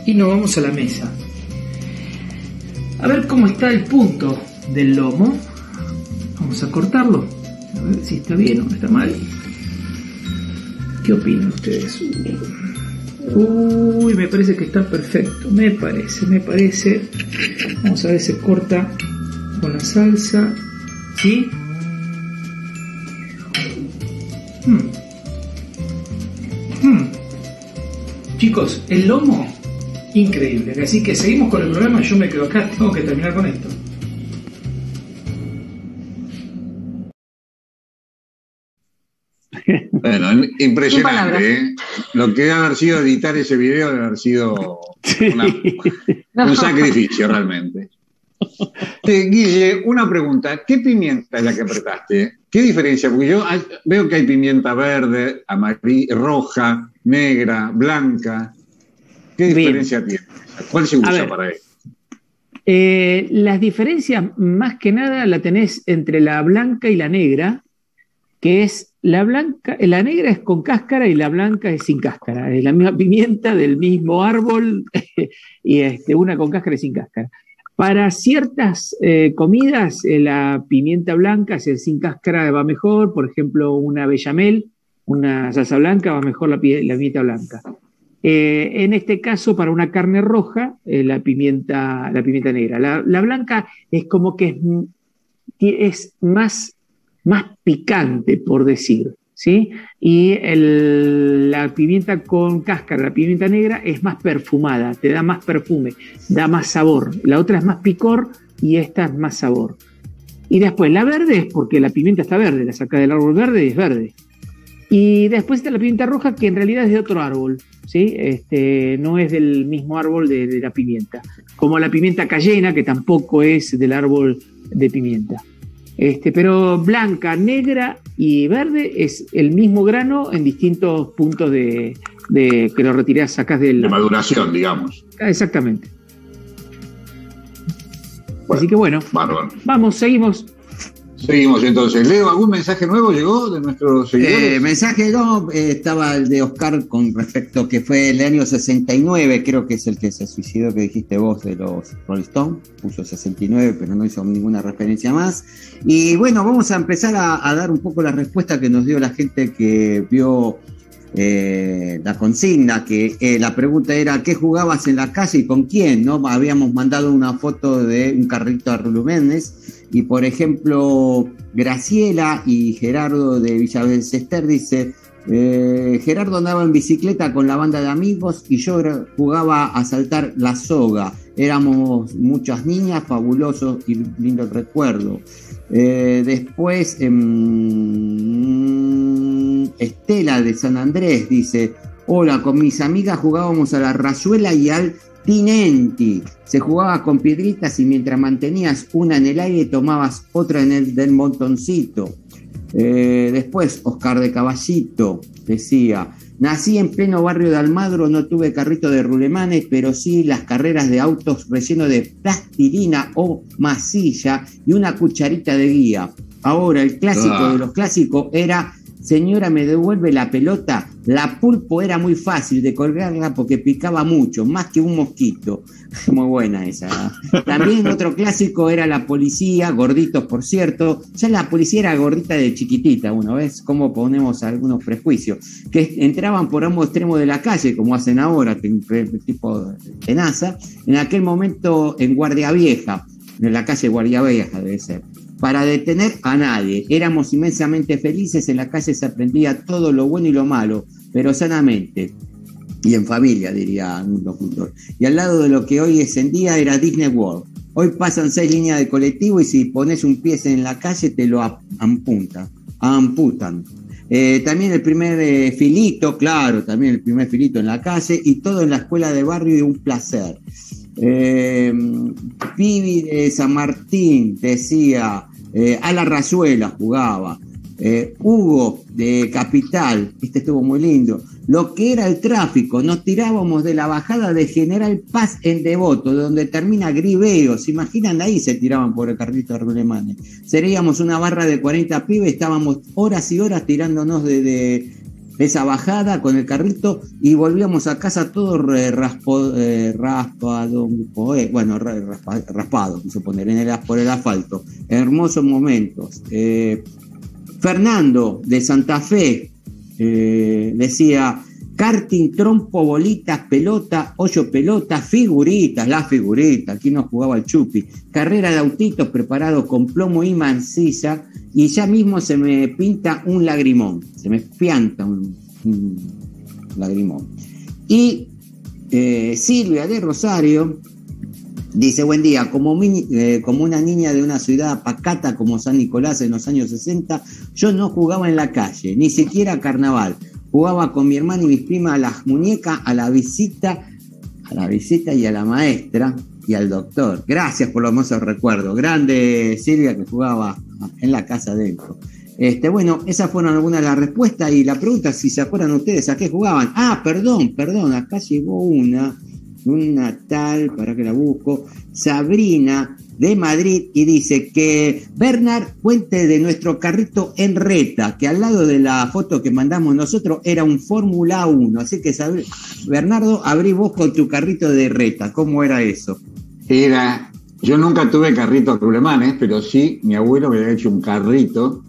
Y nos vamos a la mesa. A ver cómo está el punto del lomo. Vamos a cortarlo. A ver si está bien o está mal. ¿Qué opinan ustedes? Uy, me parece que está perfecto. Me parece, me parece. Vamos a ver si se corta con la salsa. ¿Sí? Hmm. Hmm. Chicos, el lomo, increíble. Así que seguimos con el programa. Yo me quedo acá, tengo que terminar con esto. Bueno, impresionante. ¿eh? Lo que debe haber sido editar ese video debe haber sido un sacrificio realmente. Eh, Guille, una pregunta. ¿Qué pimienta es la que apretaste? ¿Qué diferencia? Porque yo veo que hay pimienta verde, amarilla, roja, negra, blanca. ¿Qué diferencia tiene? ¿Cuál se usa para eso? Eh, las diferencias más que nada la tenés entre la blanca y la negra, que es la blanca, la negra es con cáscara y la blanca es sin cáscara. Es la misma pimienta del mismo árbol y este, una con cáscara y sin cáscara. Para ciertas eh, comidas, eh, la pimienta blanca, si sin cáscara, va mejor. Por ejemplo, una bechamel, una salsa blanca, va mejor la, pimienta blanca. Eh, en este caso, para una carne roja, la, pimienta, la pimienta negra. La, blanca es como que es, es más más picante, por decir. ¿Sí? Y la pimienta con cáscara, la pimienta negra, es más perfumada, te da más perfume, da más sabor. La otra es más picor y esta es más sabor. Y después la verde es porque la pimienta está verde, la saca del árbol verde y es verde. Y después está la pimienta roja que en realidad es de otro árbol, ¿sí? Este, no es del mismo árbol de, de la pimienta. Como la pimienta cayena que tampoco es del árbol de pimienta. Este, pero blanca, negra y verde es el mismo grano en distintos puntos de, que lo retirás, sacas del. De maduración, digamos. Ah, exactamente. Así que bueno, vamos, seguimos. Seguimos entonces. Leo, ¿algún mensaje nuevo llegó de nuestros seguidores? Eh, mensaje no, eh, estaba el de Oscar con respecto que fue el año 69, creo que es el que se suicidó que dijiste vos de los Rolling Stones, puso 69, pero no hizo ninguna referencia más. Y bueno, vamos a empezar a, dar un poco la respuesta que nos dio la gente que vio eh, la consigna, que la pregunta era ¿qué jugabas en la calle y con quién? ¿no? Habíamos mandado una foto de un carrito a Rulumenes y por ejemplo, Graciela y Gerardo de Villavesester dice, eh, Gerardo andaba en bicicleta con la banda de amigos y yo jugaba a saltar la soga. Éramos muchas niñas, fabuloso y lindo recuerdo. Eh, después, em, Estela de San Andrés dice, hola, con mis amigas jugábamos a la rayuela y al Tinenti. Se jugaba con piedritas y mientras mantenías una en el aire tomabas otra en el del montoncito. Eh, después, Oscar de Caballito decía, nací en pleno barrio de Almagro, no tuve carrito de rulemanes, pero sí las carreras de autos relleno de plastilina o masilla y una cucharita de guía. Ahora, el clásico ah. de los clásicos era Señora, me devuelve la pelota. La pulpo era muy fácil de colgarla porque picaba mucho, más que un mosquito. Muy buena esa. También otro clásico era la policía, gorditos por cierto. Ya la policía era gordita de chiquitita, uno ves cómo ponemos algunos prejuicios. Que entraban por ambos extremos de la calle, como hacen ahora, tipo tenaza. En aquel momento en Guardia Vieja, en la calle Guardia Vieja debe ser para detener a nadie. Éramos inmensamente felices, en la calle se aprendía todo lo bueno y lo malo, pero sanamente. Y en familia, diría un locutor. Y al lado de lo que hoy es en día era Disney World. Hoy pasan seis líneas de colectivo y si pones un pie en la calle te lo amputan. amputan. Eh, también el primer eh, filito, claro, también el primer filito en la calle y todo en la escuela de barrio y un placer. Eh, de San Martín decía, eh, a la Razuela jugaba. Eh, Hugo de Capital, este estuvo muy lindo. Lo que era el tráfico, nos tirábamos de la bajada de General Paz en Devoto, donde termina Griveo. ¿Se imaginan? Ahí se tiraban por el carrito de. Seríamos una barra de 40 pibes, estábamos horas y horas tirándonos de esa bajada con el carrito y volvíamos a casa todo eh, raspado, eh, bueno, raspado, se poner en el, por el asfalto. Hermosos momentos. Eh, Fernando de Santa Fe decía, karting, trompo, bolitas, pelota, hoyo pelota, figuritas, las figuritas, aquí nos jugaba el chupi, carrera de autitos preparados con plomo y mancilla, y ya mismo se me pinta un lagrimón, se me pianta un, lagrimón. Y eh, Silvia de Rosario dice, buen día, como, eh, como una niña de una ciudad pacata como San Nicolás en los años 60, yo no jugaba en la calle, ni siquiera carnaval jugaba con mi hermano y mis primas a las muñecas, a la visita, a la visita y a la maestra y al doctor. Gracias por los hermosos recuerdos. Grande Silvia que jugaba en la casa dentro. Este, bueno, esas fueron algunas de las respuestas y la pregunta si se acuerdan ustedes a qué jugaban. Ah, perdón, perdón, acá llegó una, una tal, para que la busco, Sabrina de Madrid y dice que Bernard cuente de nuestro carrito en reta, que al lado de la foto que mandamos nosotros era un Fórmula 1. Así que, Bernardo, abrí vos con tu carrito de reta. ¿Cómo era eso? Era, yo nunca tuve carritos rulemanes, pero sí, mi abuelo me había hecho un carrito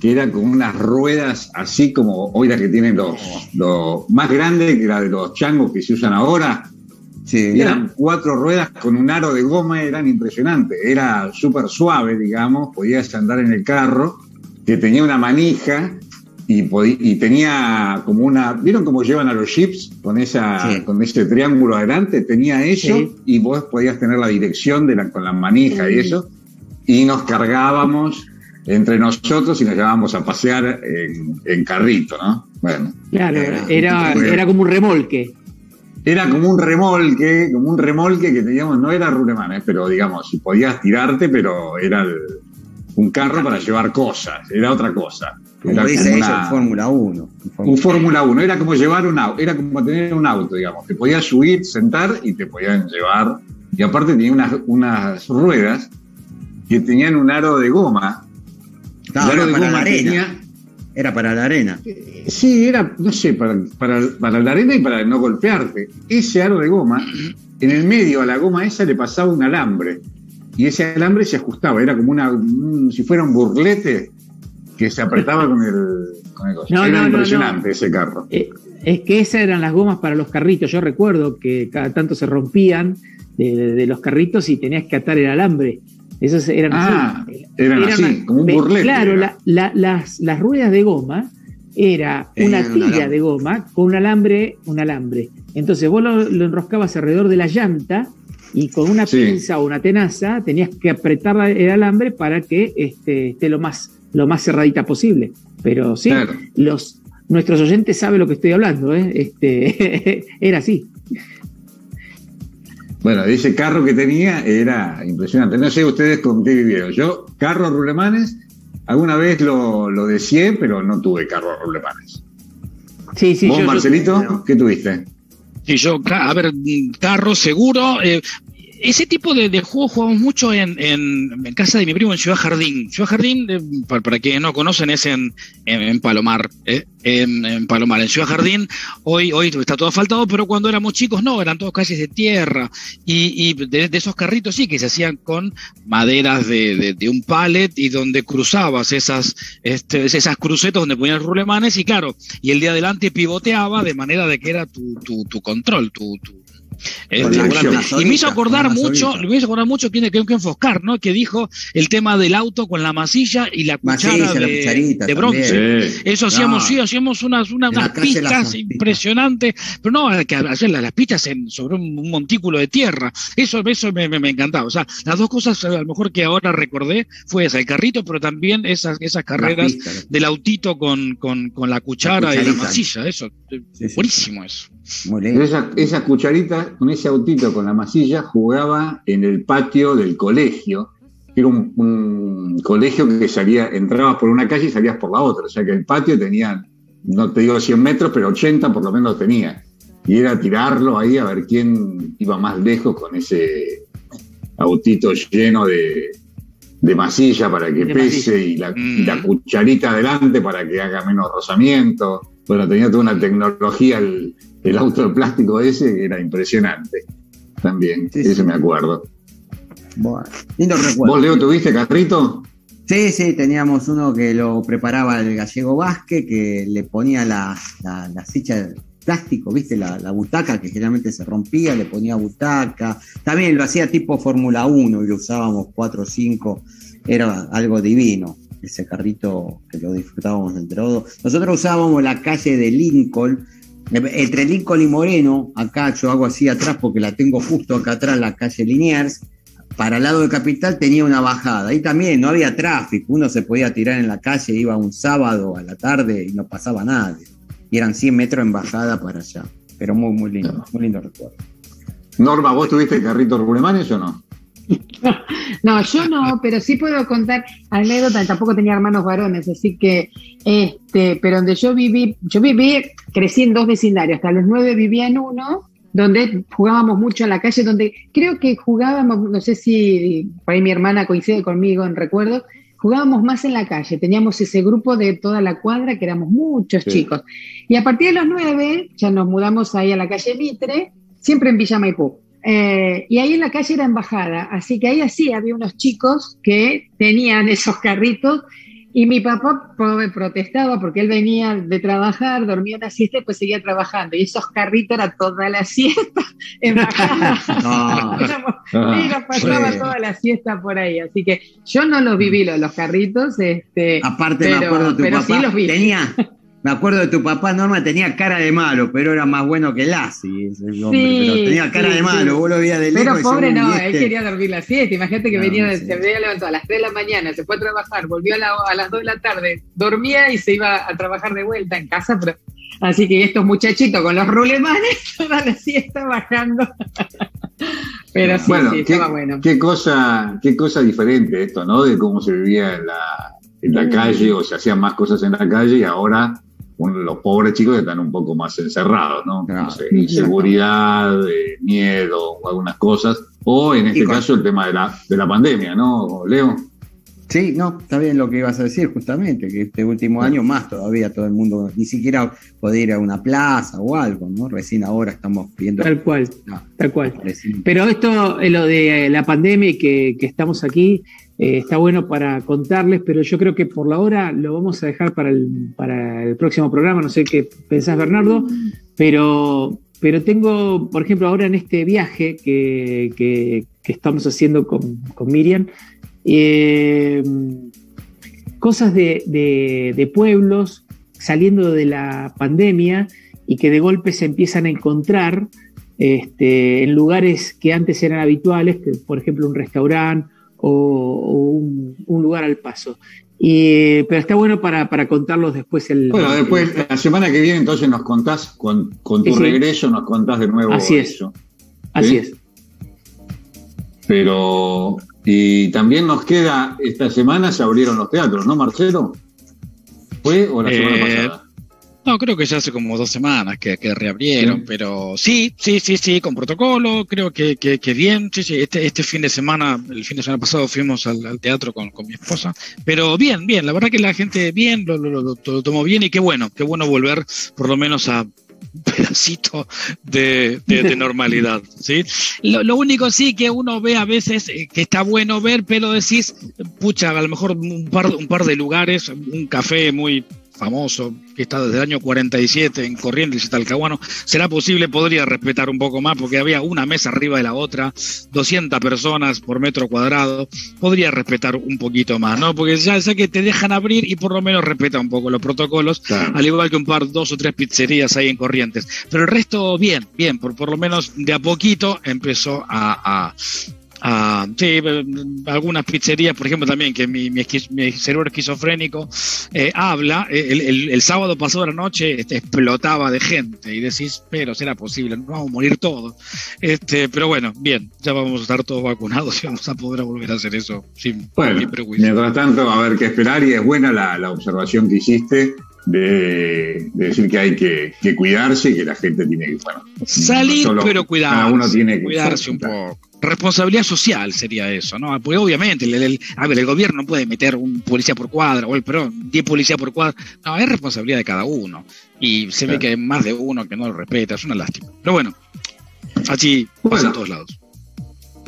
que era con unas ruedas así como hoy las que tienen los, los más grandes que la de los changos que se usan ahora, eran cuatro ruedas con un aro de goma, eran impresionantes. Era súper suave, digamos, podías andar en el carro, que tenía una manija y, y, tenía como una. ¿Vieron cómo llevan a los jeeps con, esa, con ese triángulo adelante? Tenía eso y vos podías tener la dirección de la, con la manija y eso. Y nos cargábamos entre nosotros y nos llevábamos a pasear en, carrito, ¿no? Bueno. Claro, era, era como un remolque era como un remolque, como un remolque que teníamos, no era rulemanes, pero digamos, si podías tirarte, pero era un carro para llevar cosas, era otra cosa. Era como Fórmula 1. Un Fórmula 1, era como llevar un auto, era como tener un auto, digamos. Te podías subir, sentar y te podían llevar. Y aparte tenía unas, unas ruedas que tenían un aro de goma Claro, para la arena. Era para la arena. Sí, era, no sé, para, para, para, la arena y para no golpearte. Ese aro de goma, en el medio a la goma esa le pasaba un alambre. Y ese alambre se ajustaba, era como una, si fuera un burlete que se apretaba con el, con el no, Era impresionante ese carro. Eh, es que esas eran las gomas para los carritos. Yo recuerdo que cada tanto se rompían de, los carritos y tenías que atar el alambre. Esas eran ah, así. Eran, así, como un burlete. Claro, las, las ruedas de goma era una tira de goma con un alambre, un alambre. Entonces vos lo, enroscabas alrededor de la llanta y con una pinza o una tenaza tenías que apretar el alambre para que este, esté lo más, lo más cerradita posible. Pero sí, los, nuestros oyentes saben lo que estoy hablando, ¿eh? este, era así. Bueno, ese carro que tenía era impresionante. No sé ustedes con qué vivieron. Yo, carros rulemanes, alguna vez lo, lo deseé, pero no tuve carros rulemanes. Sí, sí, ¿Vos, Marcelito, qué tuviste? Sí, yo, a ver, carro seguro. Eh, ese tipo de, de juegos jugamos mucho en, en, casa de mi primo en Ciudad Jardín. Ciudad Jardín, eh, para, para, quienes no conocen, es en, en Palomar. Eh, en, Palomar, en Ciudad Jardín, hoy, hoy está todo asfaltado, pero cuando éramos chicos no, eran todos calles de tierra. Y, y de, esos carritos sí, que se hacían con maderas de, de, un pallet y donde cruzabas esas, este, esas crucetas donde ponías rulemanes y claro, y el de adelante pivoteaba de manera de que era tu, tu, control, tu y me hizo acordar mucho, me hizo acordar mucho tiene que, que enfocar, ¿no? Que dijo el tema del auto con la masilla y la cuchara de, bronce. Eso hacíamos, sí, hacíamos unas, unas, pistas impresionantes, pero no que hacer las, pistas en, sobre un, montículo de tierra. Eso, eso me, me, encantaba. O sea, las dos cosas a lo mejor que ahora recordé fue esa, el carrito, pero también esas, esas carreras del autito con, con, con la cuchara y la masilla. Eso, buenísimo eso. Esa, esa, cucharita, con ese autito, con la masilla, jugaba en el patio del colegio. Era un, colegio que salía, entrabas por una calle y salías por la otra. O sea que el patio tenía, no te digo 100 metros, pero 80 por lo menos tenía. Y era tirarlo ahí a ver quién iba más lejos con ese autito lleno de, de masilla para que pese y la, y la, mm. cucharita adelante para que haga menos rozamiento. Bueno, tenía toda una tecnología el, el auto de plástico ese era impresionante. También, ese me acuerdo. Bueno, ¿Vos, Leo, tuviste carrito? Sí, sí, teníamos uno que lo preparaba el gallego Vázquez, que le ponía la, la, la de plástico, ¿viste? La, la, butaca que generalmente se rompía, le ponía butaca. También lo hacía tipo Fórmula 1 y lo usábamos 4 o 5. Era algo divino ese carrito que lo disfrutábamos entre todos. Nosotros usábamos la calle de Lincoln, entre Lincoln y Moreno, acá yo hago así atrás porque la tengo justo acá atrás, la calle Liniers, para el lado de Capital tenía una bajada. Ahí también no había tráfico, uno se podía tirar en la calle, iba un sábado a la tarde y no pasaba nadie. Y eran 100 metros en bajada para allá. Pero muy, muy lindo, muy lindo recuerdo. Norma, ¿vos tuviste carritos rulemanes o no? No, yo no, pero sí puedo contar anécdotas. Tampoco tenía hermanos varones, así que, este, pero donde yo viví, yo viví, crecí en dos vecindarios. Hasta los nueve vivía en uno, donde jugábamos mucho en la calle, donde creo que jugábamos, no sé si por ahí mi hermana coincide conmigo en recuerdo, jugábamos más en la calle. Teníamos ese grupo de toda la cuadra, que éramos muchos chicos. Y a partir de los nueve, ya nos mudamos ahí a la calle Mitre, siempre en Villa Maipú. Eh, y ahí en la calle era embajada, así que ahí así había unos chicos que tenían esos carritos y mi papá protestaba porque él venía de trabajar, dormía una siesta y pues seguía trabajando. Y esos carritos era toda la siesta embajada. y nos pasaba toda la siesta por ahí. Así que yo no los viví los, carritos. Este, Aparte me acuerdo tu pero sí los vi. Tenía, Me acuerdo de tu papá, Norma, tenía cara de malo, pero era más bueno que Lassi, ese hombre, pero tenía cara de malo, vos lo veías de lejos. Pero pobre no, él quería dormir la siesta, imagínate que venía, se había levantado a las 3 de la mañana, se fue a trabajar, volvió a, las 2 de la tarde, dormía y se iba a trabajar de vuelta en casa, pero así que estos muchachitos con los rulemanes, toda la siesta bajando. pero sí, sí, estaba bueno. Qué cosa, qué cosa diferente esto, ¿no? De cómo se vivía en la, en la calle o se hacían más cosas en la calle y ahora los pobres chicos están un poco más encerrados, ¿no? inseguridad, miedo o algunas cosas. O en este caso el tema de la, de la pandemia, ¿no, Leo? Sí, no, está bien lo que ibas a decir justamente, que este último año más todavía todo el mundo ni siquiera puede ir a una plaza o algo, ¿no? Recién ahora estamos viendo... Tal cual, tal cual. Pero esto, lo de la pandemia y que, estamos aquí, eh, está bueno para contarles, pero yo creo que por la hora lo vamos a dejar para el, para el próximo programa, no sé qué pensás Bernardo, pero, pero tengo, por ejemplo, ahora en este viaje que, que, estamos haciendo con, con Miriam, eh, cosas de, pueblos saliendo de la pandemia y que de golpe se empiezan a encontrar este, en lugares que antes eran habituales, por ejemplo un restaurante o, un, lugar al paso. pero está bueno para, contarlos después. El, bueno, después, la semana que viene, entonces nos contás, con, tu regreso, nos contás de nuevo Así es. Así es. Pero y también nos queda, esta semana se abrieron los teatros, ¿no, Marcelo? ¿Fue o la semana eh, pasada? No, creo que ya hace como dos semanas que, reabrieron, pero sí, sí, sí, sí, con protocolo, creo que, que, bien, sí, sí, este, este fin de semana, el fin de semana pasado fuimos al, teatro con, mi esposa, pero bien, bien, la verdad que la gente bien, lo, lo, lo tomó bien y qué bueno, qué bueno volver por lo menos a pedacito de, normalidad. ¿sí? Lo, único sí que uno ve a veces eh, que está bueno ver, pero decís, pucha, a lo mejor un par, un par de lugares, un café muy famoso, que está desde el año 47 en Corrientes y Talcahuano, será posible, podría respetar un poco más, porque había una mesa arriba de la otra, 200 personas por metro cuadrado, podría respetar un poquito más, ¿no? Porque ya sé que te dejan abrir y por lo menos respeta un poco los protocolos, al igual que un par, dos o tres pizzerías ahí en Corrientes. Pero el resto, bien, bien, por, por lo menos de a poquito empezó a Ah, sí, eh, algunas pizzerías, por ejemplo, también que mi, mi, cerebro esquizofrénico eh, habla. Eh, el, sábado pasado la noche este, explotaba de gente y decís, pero será posible, no vamos a morir todos. Este, pero bueno, bien, ya vamos a estar todos vacunados y vamos a poder volver a hacer eso sin bueno, prejuicio. Mientras tanto, a ver qué esperar y es buena la, la observación que hiciste. De, decir que hay que, cuidarse y que la gente tiene que bueno, salir pero cuidarse, uno tiene que cuidarse un poco responsabilidad social sería eso, ¿no? Porque obviamente, el, a ver, el gobierno no puede meter un policía por cuadra, o el, perdón, 10 policías por cuadra. No, es responsabilidad de cada uno. Y se ve que hay más de uno que no lo respeta, es una lástima. Pero bueno, así pasa en todos lados.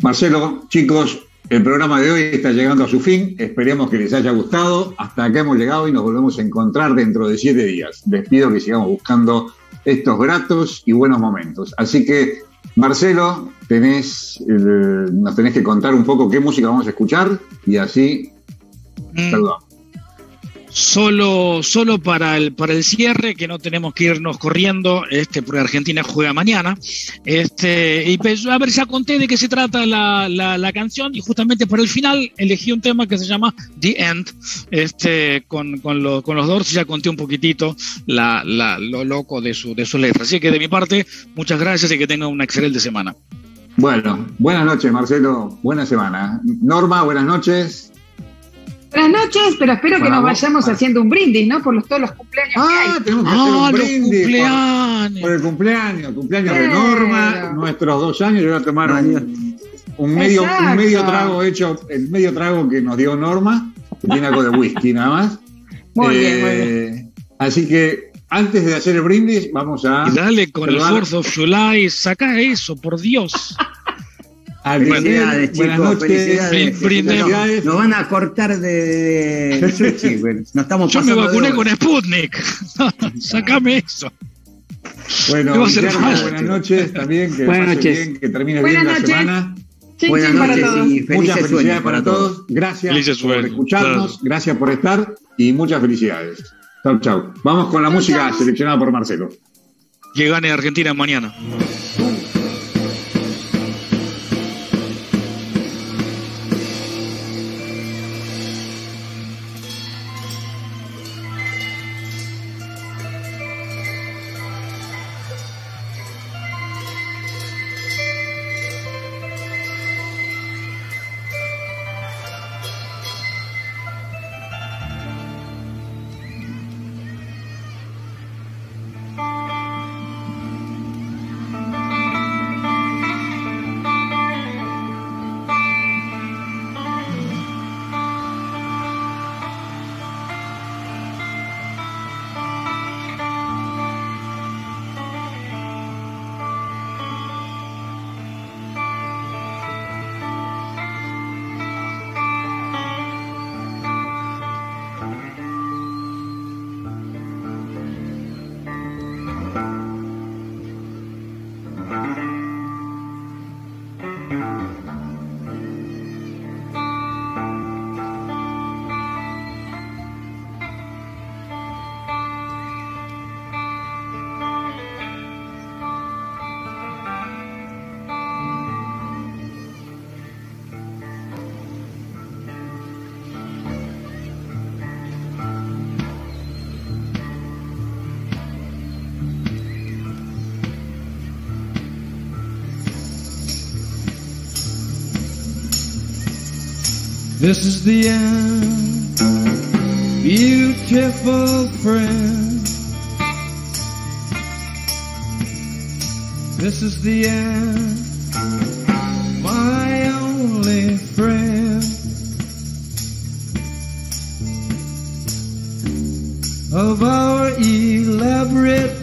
Marcelo, chicos, el programa de hoy está llegando a su fin. Esperemos que les haya gustado. Hasta acá hemos llegado y nos volvemos a encontrar dentro de siete días. Les pido que sigamos buscando estos gratos y buenos momentos. Así que Marcelo, tenés, eh, nos tenés que contar un poco qué música vamos a escuchar y así. Mm. Perdón. Solo, solo para el, para el cierre, que no tenemos que irnos corriendo, este, porque Argentina juega mañana. Este, y pues, a ver, ya conté de qué se trata la, la, canción, y justamente para el final elegí un tema que se llama The End, este, con, con, con los Doors, ya conté un poquitito la, lo loco de su, de su letra. Así que de mi parte, muchas gracias y que tengan una excelente semana. Bueno, buenas noches, Marcelo. Buena semana. Norma, buenas noches. Buenas noches, pero espero que nos vayamos haciendo un brindis, ¿no? Por los, todos los cumpleaños ah, que hay. tenemos que hacer un brindis. Cumpleaños. Por, el cumpleaños, cumpleaños de Norma, nuestros dos años. Yo voy a tomar un, medio, un medio trago hecho, el medio trago que nos dio Norma, que tiene algo de whisky nada más. Muy bien, muy bien. Eh, así que antes de hacer el brindis, vamos a. Y dale con el Fourth of July, saca eso, por Dios. Felicidades, chicos. Felicidades. Nos, van a cortar de, No estamos Yo me vacuné con Sputnik. Sacame eso. Bueno, buenas noches también. Que buenas noches. Bien, que termine bien la semana. buenas noches y felices Muchas felicidades para todos. Gracias por escucharnos, gracias por estar y muchas felicidades. Chau, chau. Vamos con la música seleccionada por Marcelo. Que gane Argentina mañana. This is the end, beautiful friend. This is the end, my only friend. Of our elaborate